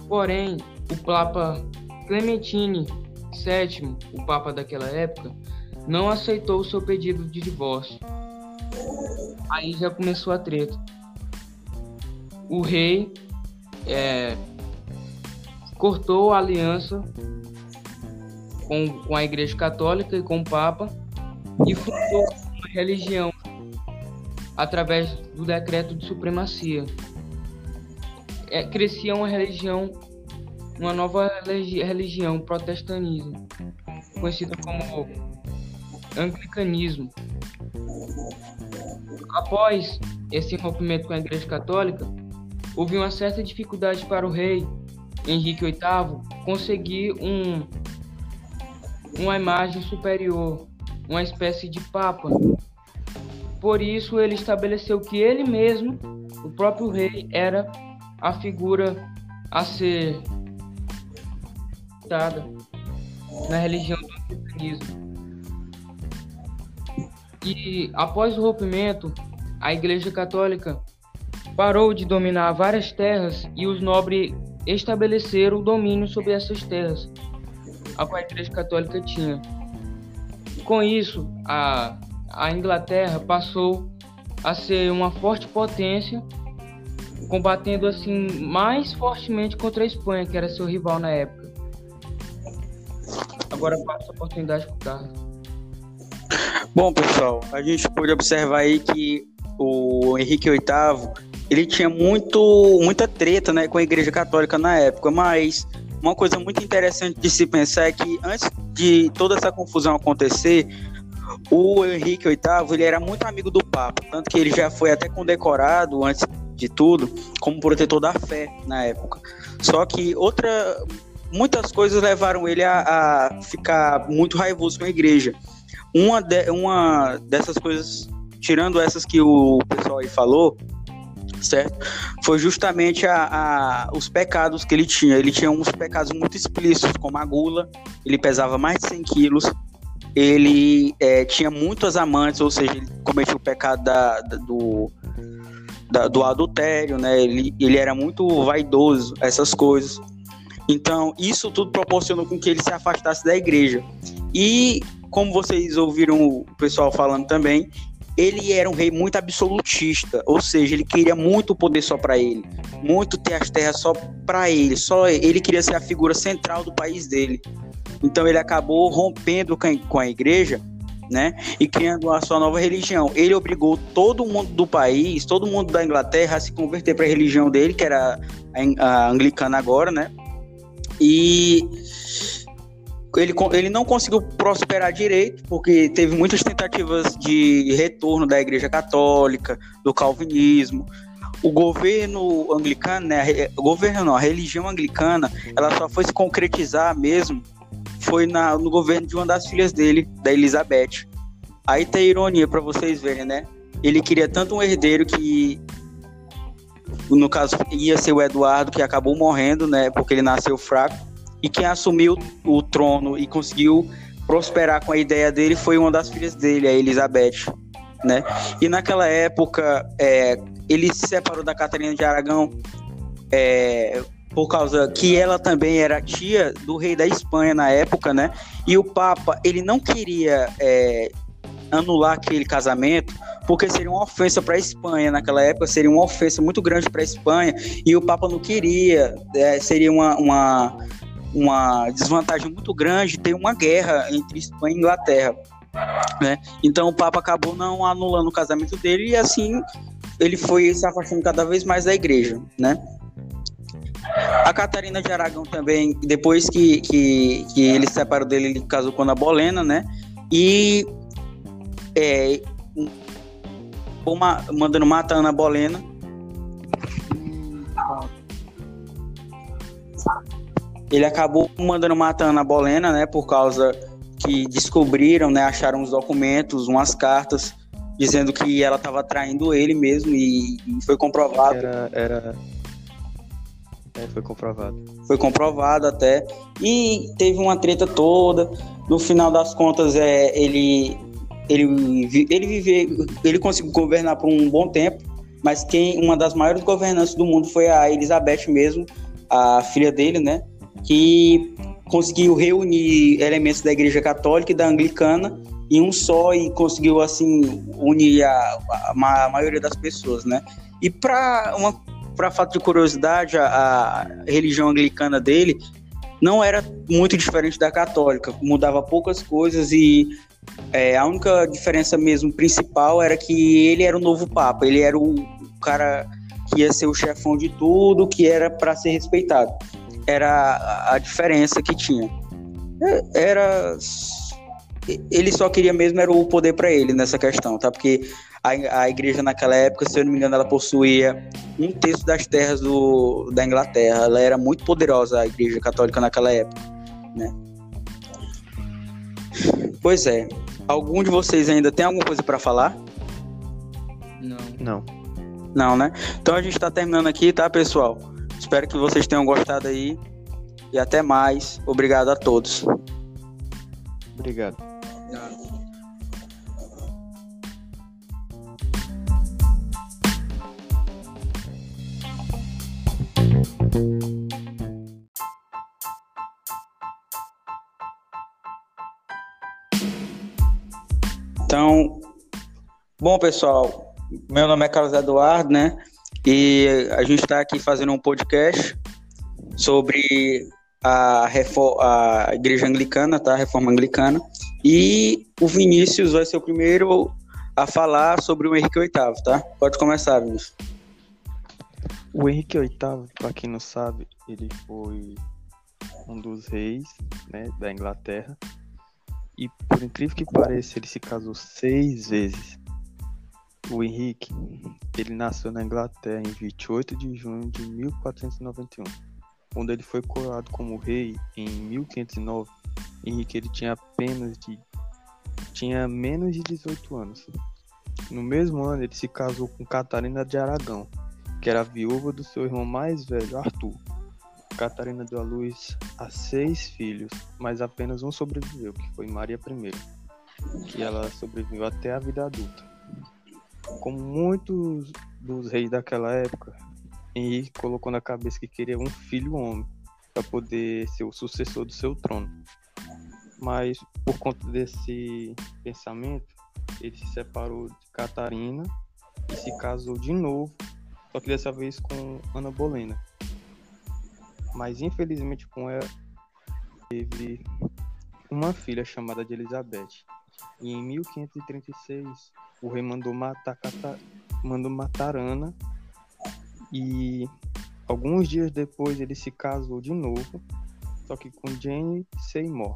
Porém, o Papa Clementine VII, o Papa daquela época, não aceitou o seu pedido de divórcio. Aí já começou a treta. O rei é, cortou a aliança com, com a Igreja Católica e com o Papa e fundou uma religião através do decreto de supremacia. É, crescia uma religião, uma nova religião, protestantismo, conhecida como anglicanismo. Após esse rompimento com a Igreja Católica, houve uma certa dificuldade para o rei Henrique VIII conseguir um uma imagem superior, uma espécie de papa. Por isso ele estabeleceu que ele mesmo, o próprio rei, era a figura a ser dada na religião do cristianismo. E após o rompimento, a Igreja Católica parou de dominar várias terras e os nobres estabeleceram o domínio sobre essas terras a qual a Igreja Católica tinha. Com isso, a, a Inglaterra passou a ser uma forte potência, combatendo assim mais fortemente contra a Espanha, que era seu rival na época. Agora passo a oportunidade para o Carlos. Bom, pessoal, a gente pode observar aí que o Henrique VIII ele tinha muito, muita treta né, com a Igreja Católica na época, mas uma coisa muito interessante de se pensar é que antes de toda essa confusão acontecer, o Henrique VIII ele era muito amigo do Papa, tanto que ele já foi até condecorado antes de tudo como protetor da fé na época. Só que outra, muitas coisas levaram ele a, a ficar muito raivoso com a Igreja. Uma, de, uma dessas coisas, tirando essas que o pessoal aí falou, certo? Foi justamente a, a, os pecados que ele tinha. Ele tinha uns pecados muito explícitos, como a gula, ele pesava mais de 100 quilos, ele é, tinha muitas amantes, ou seja, ele cometia o pecado da, da, do, da, do adultério, né? Ele, ele era muito vaidoso, essas coisas. Então, isso tudo proporcionou com que ele se afastasse da igreja. E, como vocês ouviram o pessoal falando também, ele era um rei muito absolutista, ou seja, ele queria muito poder só para ele, muito ter as terras só para ele, só ele queria ser a figura central do país dele. Então ele acabou rompendo com a igreja, né, e criando a sua nova religião. Ele obrigou todo mundo do país, todo mundo da Inglaterra a se converter para a religião dele, que era a anglicana agora, né? E ele, ele não conseguiu prosperar direito, porque teve muitas tentativas de retorno da Igreja Católica, do Calvinismo. O governo anglicano, né, o governo não, a religião anglicana, ela só foi se concretizar mesmo foi na, no governo de uma das filhas dele, da Elizabeth. Aí tem ironia para vocês verem, né? Ele queria tanto um herdeiro que no caso ia ser o Eduardo que acabou morrendo, né, porque ele nasceu fraco e quem assumiu o trono e conseguiu prosperar com a ideia dele foi uma das filhas dele, a Elizabeth, né? E naquela época, é, ele se separou da Catarina de Aragão é, por causa que ela também era tia do rei da Espanha na época, né? E o Papa, ele não queria é, anular aquele casamento porque seria uma ofensa para a Espanha naquela época, seria uma ofensa muito grande para a Espanha e o Papa não queria, é, seria uma, uma uma desvantagem muito grande ter uma guerra entre Espanha e Inglaterra. Né? Então o Papa acabou não anulando o casamento dele e assim ele foi se afastando cada vez mais da igreja. Né? A Catarina de Aragão também, depois que, que, que ele se separou dele, ele casou com a Bolena, né? E é, uma, mandando matar a Ana Bolena ele acabou mandando matando a Bolena, né, por causa que descobriram, né, acharam os documentos, umas cartas dizendo que ela estava traindo ele mesmo e, e foi comprovado. Era, era... É, foi comprovado. Foi comprovado até e teve uma treta toda. No final das contas, é ele ele ele viveu, ele conseguiu governar por um bom tempo, mas quem uma das maiores governantes do mundo foi a Elizabeth mesmo, a filha dele, né? Que conseguiu reunir elementos da Igreja Católica e da Anglicana em um só e conseguiu assim unir a, a, a maioria das pessoas, né? E para uma para fato de curiosidade, a, a, religião anglicana dele não era muito diferente da católica, mudava poucas coisas e é, a única diferença mesmo principal era que ele era o novo papa, ele era o cara que ia ser o chefão de tudo, que era para ser respeitado era a diferença que tinha. Era ele só queria mesmo era o poder para ele nessa questão, tá? Porque a, a igreja naquela época, se eu não me engano, ela possuía um terço das terras do, da Inglaterra. Ela era muito poderosa, a igreja católica naquela época, né? Pois é. Algum de vocês ainda tem alguma coisa para falar? Não. Não. Não, né? Então a gente tá terminando aqui, tá, pessoal? Espero que vocês tenham gostado aí e até mais. Obrigado a todos. Obrigado. Obrigado. Então, bom pessoal, meu nome é Carlos Eduardo, né? E a gente está aqui fazendo um podcast sobre a, a Igreja Anglicana, tá? A Reforma Anglicana. E o Vinícius vai ser o primeiro a falar sobre o Henrique VIII, tá? Pode começar, Vinícius. O Henrique VIII, para quem não sabe, ele foi um dos reis né, da Inglaterra. E por incrível que pareça, ele se casou seis vezes. O Henrique, ele nasceu na Inglaterra em 28 de junho de 1491, quando ele foi coroado como rei em 1509. Henrique ele tinha apenas de tinha menos de 18 anos. No mesmo ano, ele se casou com Catarina de Aragão, que era viúva do seu irmão mais velho, Arthur. Catarina deu à luz a seis filhos, mas apenas um sobreviveu, que foi Maria I, que ela sobreviveu até a vida adulta. Como muitos dos reis daquela época, Henrique colocou na cabeça que queria um filho homem para poder ser o sucessor do seu trono. Mas por conta desse pensamento, ele se separou de Catarina e se casou de novo, só que dessa vez com Ana Bolena. Mas infelizmente com ela teve uma filha chamada de Elizabeth. E em 1536 o rei mandou matar, Cata... mandou matar Ana e alguns dias depois ele se casou de novo, só que com Jane Seymour,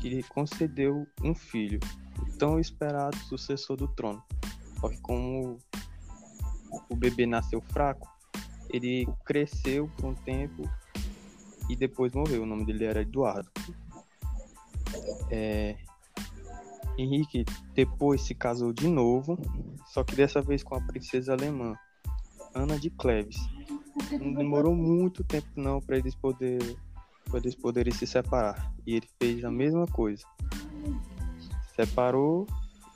que lhe concedeu um filho, o tão esperado sucessor do trono. Só que como o bebê nasceu fraco, ele cresceu por um tempo e depois morreu. O nome dele era Eduardo. É... Henrique depois se casou de novo, só que dessa vez com a princesa alemã, Ana de Cleves. Não demorou muito tempo não para eles poder para eles poderem se separar. E ele fez a mesma coisa. Separou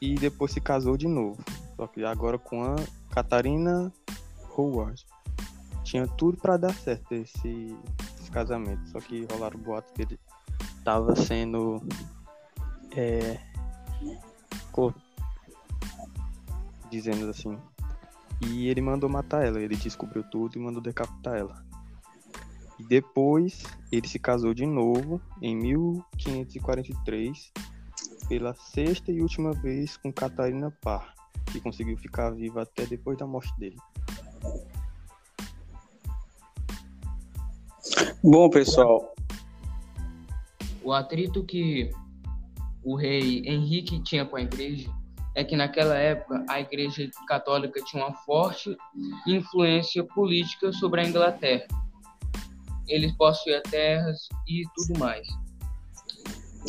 e depois se casou de novo. Só que agora com a Catarina Howard. Tinha tudo para dar certo esse, esse, casamento. Só que rolaram boatos que ele tava sendo é, dizendo assim. E ele mandou matar ela. Ele descobriu tudo e mandou decapitar ela. E depois ele se casou de novo em 1543 pela sexta e última vez com Catarina Parr, que conseguiu ficar viva até depois da morte dele. Bom, pessoal. O atrito que o rei Henrique tinha com a igreja é que naquela época a igreja católica tinha uma forte influência política sobre a Inglaterra eles possuíam terras e tudo mais.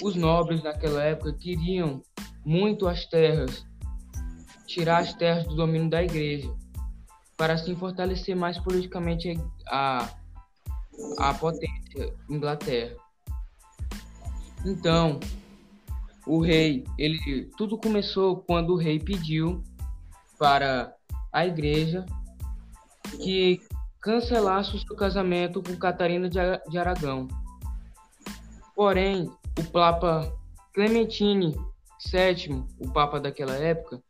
Os nobres naquela época queriam muito as terras, tirar as terras do domínio da igreja, para assim fortalecer mais politicamente a, a potência Inglaterra. Então, o rei, ele tudo começou quando o rei pediu para a igreja que cancelasse o seu casamento com Catarina de Aragão. Porém, o Papa Clementine VII, o Papa daquela época,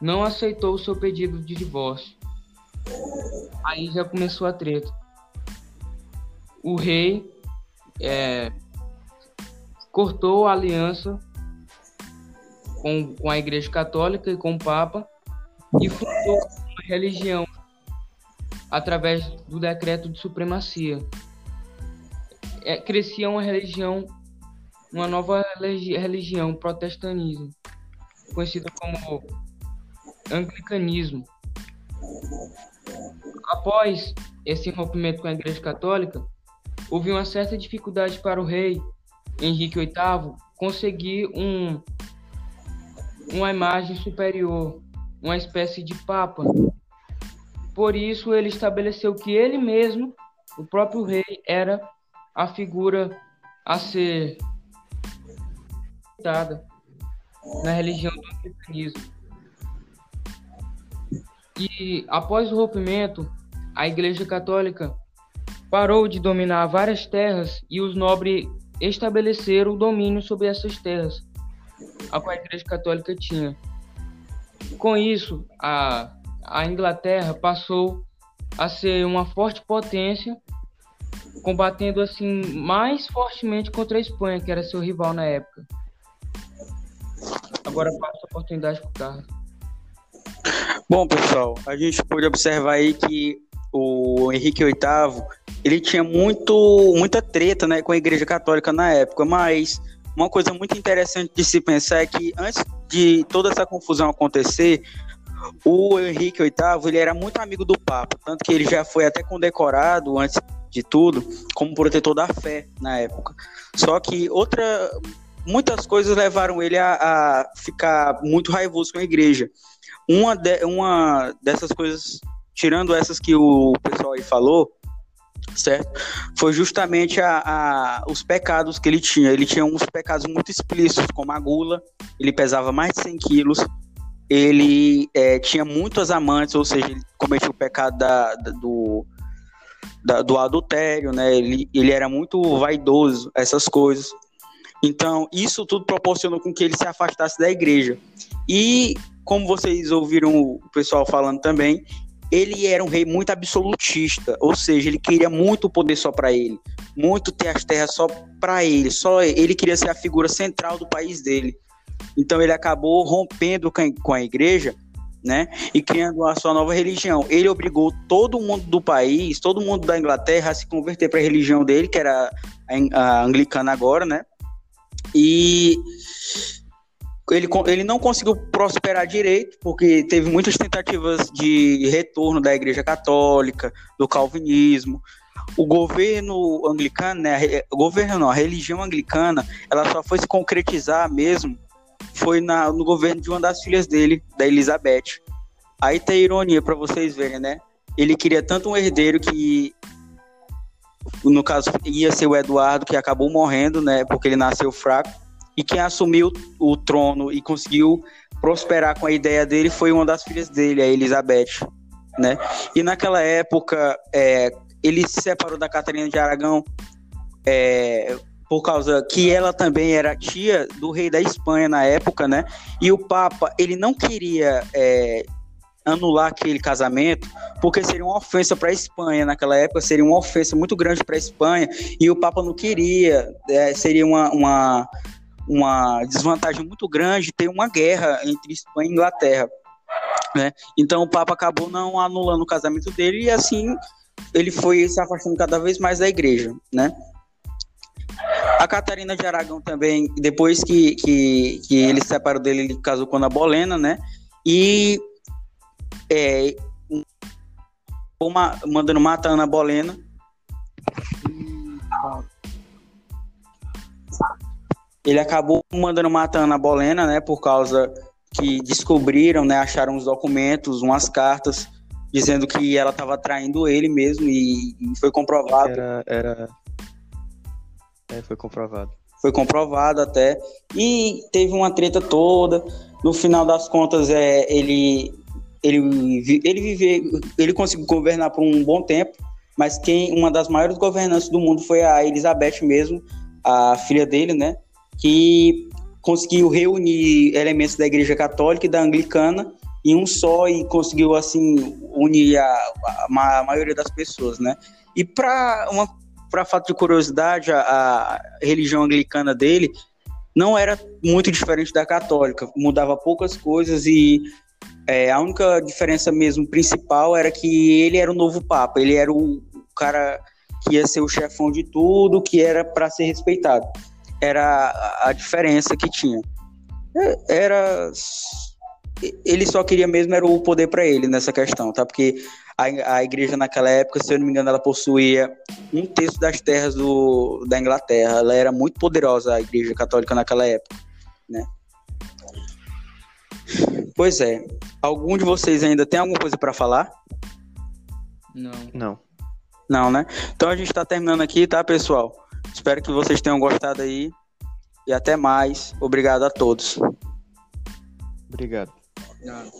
não aceitou o seu pedido de divórcio. Aí já começou a treta. O rei é, cortou a aliança com, com a Igreja Católica e com o Papa e fundou uma religião através do decreto de supremacia. É, crescia uma religião, uma nova religião, protestantismo, conhecida como anglicanismo. Após esse rompimento com a Igreja Católica, houve uma certa dificuldade para o rei Henrique VIII conseguir um, uma imagem superior, uma espécie de papa por isso, ele estabeleceu que ele mesmo, o próprio rei, era a figura a ser dada na religião do cristianismo. E após o rompimento, a Igreja Católica parou de dominar várias terras e os nobres estabeleceram o domínio sobre essas terras, a qual a Igreja Católica tinha. Com isso, a, a Inglaterra passou a ser uma forte potência, combatendo assim mais fortemente contra a Espanha, que era seu rival na época. Agora passo a oportunidade para o Carlos. Bom, pessoal, a gente pode observar aí que o Henrique VIII ele tinha muito, muita treta né, com a Igreja Católica na época, mas uma coisa muito interessante de se pensar é que antes de toda essa confusão acontecer, o Henrique VIII ele era muito amigo do Papa, tanto que ele já foi até condecorado antes de tudo como protetor da fé na época. Só que outra, muitas coisas levaram ele a, a ficar muito raivoso com a igreja. Uma, de, uma dessas coisas, tirando essas que o pessoal aí falou, certo? Foi justamente a, a, os pecados que ele tinha. Ele tinha uns pecados muito explícitos, como a gula, ele pesava mais de 100 quilos, ele é, tinha muitas amantes, ou seja, ele cometia o pecado da, da, do, da, do adultério, né? Ele, ele era muito vaidoso, essas coisas. Então, isso tudo proporcionou com que ele se afastasse da igreja. E, como vocês ouviram o pessoal falando também, ele era um rei muito absolutista, ou seja, ele queria muito poder só para ele, muito ter as terras só para ele, só ele queria ser a figura central do país dele. Então ele acabou rompendo com a igreja, né, e criando a sua nova religião. Ele obrigou todo mundo do país, todo mundo da Inglaterra a se converter para a religião dele, que era a anglicana agora, né? E ele, ele não conseguiu prosperar direito, porque teve muitas tentativas de retorno da Igreja Católica, do Calvinismo. O governo anglicano, né, o governo não, a religião anglicana, ela só foi se concretizar mesmo foi na, no governo de uma das filhas dele, da Elizabeth. Aí tem ironia para vocês verem, né? Ele queria tanto um herdeiro que no caso ia ser o Eduardo que acabou morrendo, né, porque ele nasceu fraco e quem assumiu o trono e conseguiu prosperar com a ideia dele foi uma das filhas dele, a Elizabeth, né? E naquela época, é, ele se separou da Catarina de Aragão é, por causa que ela também era tia do rei da Espanha na época, né? E o Papa, ele não queria é, anular aquele casamento, porque seria uma ofensa para a Espanha naquela época, seria uma ofensa muito grande para a Espanha, e o Papa não queria, é, seria uma, uma uma desvantagem muito grande ter uma guerra entre Espanha e Inglaterra. Né? Então o Papa acabou não anulando o casamento dele e assim ele foi se afastando cada vez mais da igreja. Né? A Catarina de Aragão também, depois que, que, que ele se separou dele, ele casou com a Bolena, né? E é, uma, mandando matar a Ana Bolena. Ele acabou mandando matando a Bolena, né, por causa que descobriram, né, acharam os documentos, umas cartas dizendo que ela estava traindo ele mesmo e, e foi comprovado. Era, era... É, foi comprovado. Foi comprovado até e teve uma treta toda. No final das contas, é ele ele ele vive, ele conseguiu governar por um bom tempo, mas quem uma das maiores governantes do mundo foi a Elizabeth mesmo, a filha dele, né? Que conseguiu reunir elementos da Igreja Católica e da Anglicana em um só e conseguiu assim unir a, a, a maioria das pessoas, né? E para uma para fato de curiosidade, a, a, religião anglicana dele não era muito diferente da católica, mudava poucas coisas e é, a única diferença mesmo principal era que ele era o novo papa, ele era o, cara que ia ser o chefão de tudo, que era para ser respeitado era a diferença que tinha. Era ele só queria mesmo era o poder para ele nessa questão, tá? Porque a, a igreja naquela época, se eu não me engano, ela possuía um terço das terras do, da Inglaterra. Ela era muito poderosa, a igreja católica naquela época, né? Pois é. Algum de vocês ainda tem alguma coisa para falar? Não. Não. Não, né? Então a gente está terminando aqui, tá, pessoal? Espero que vocês tenham gostado aí. E até mais. Obrigado a todos. Obrigado. Obrigado.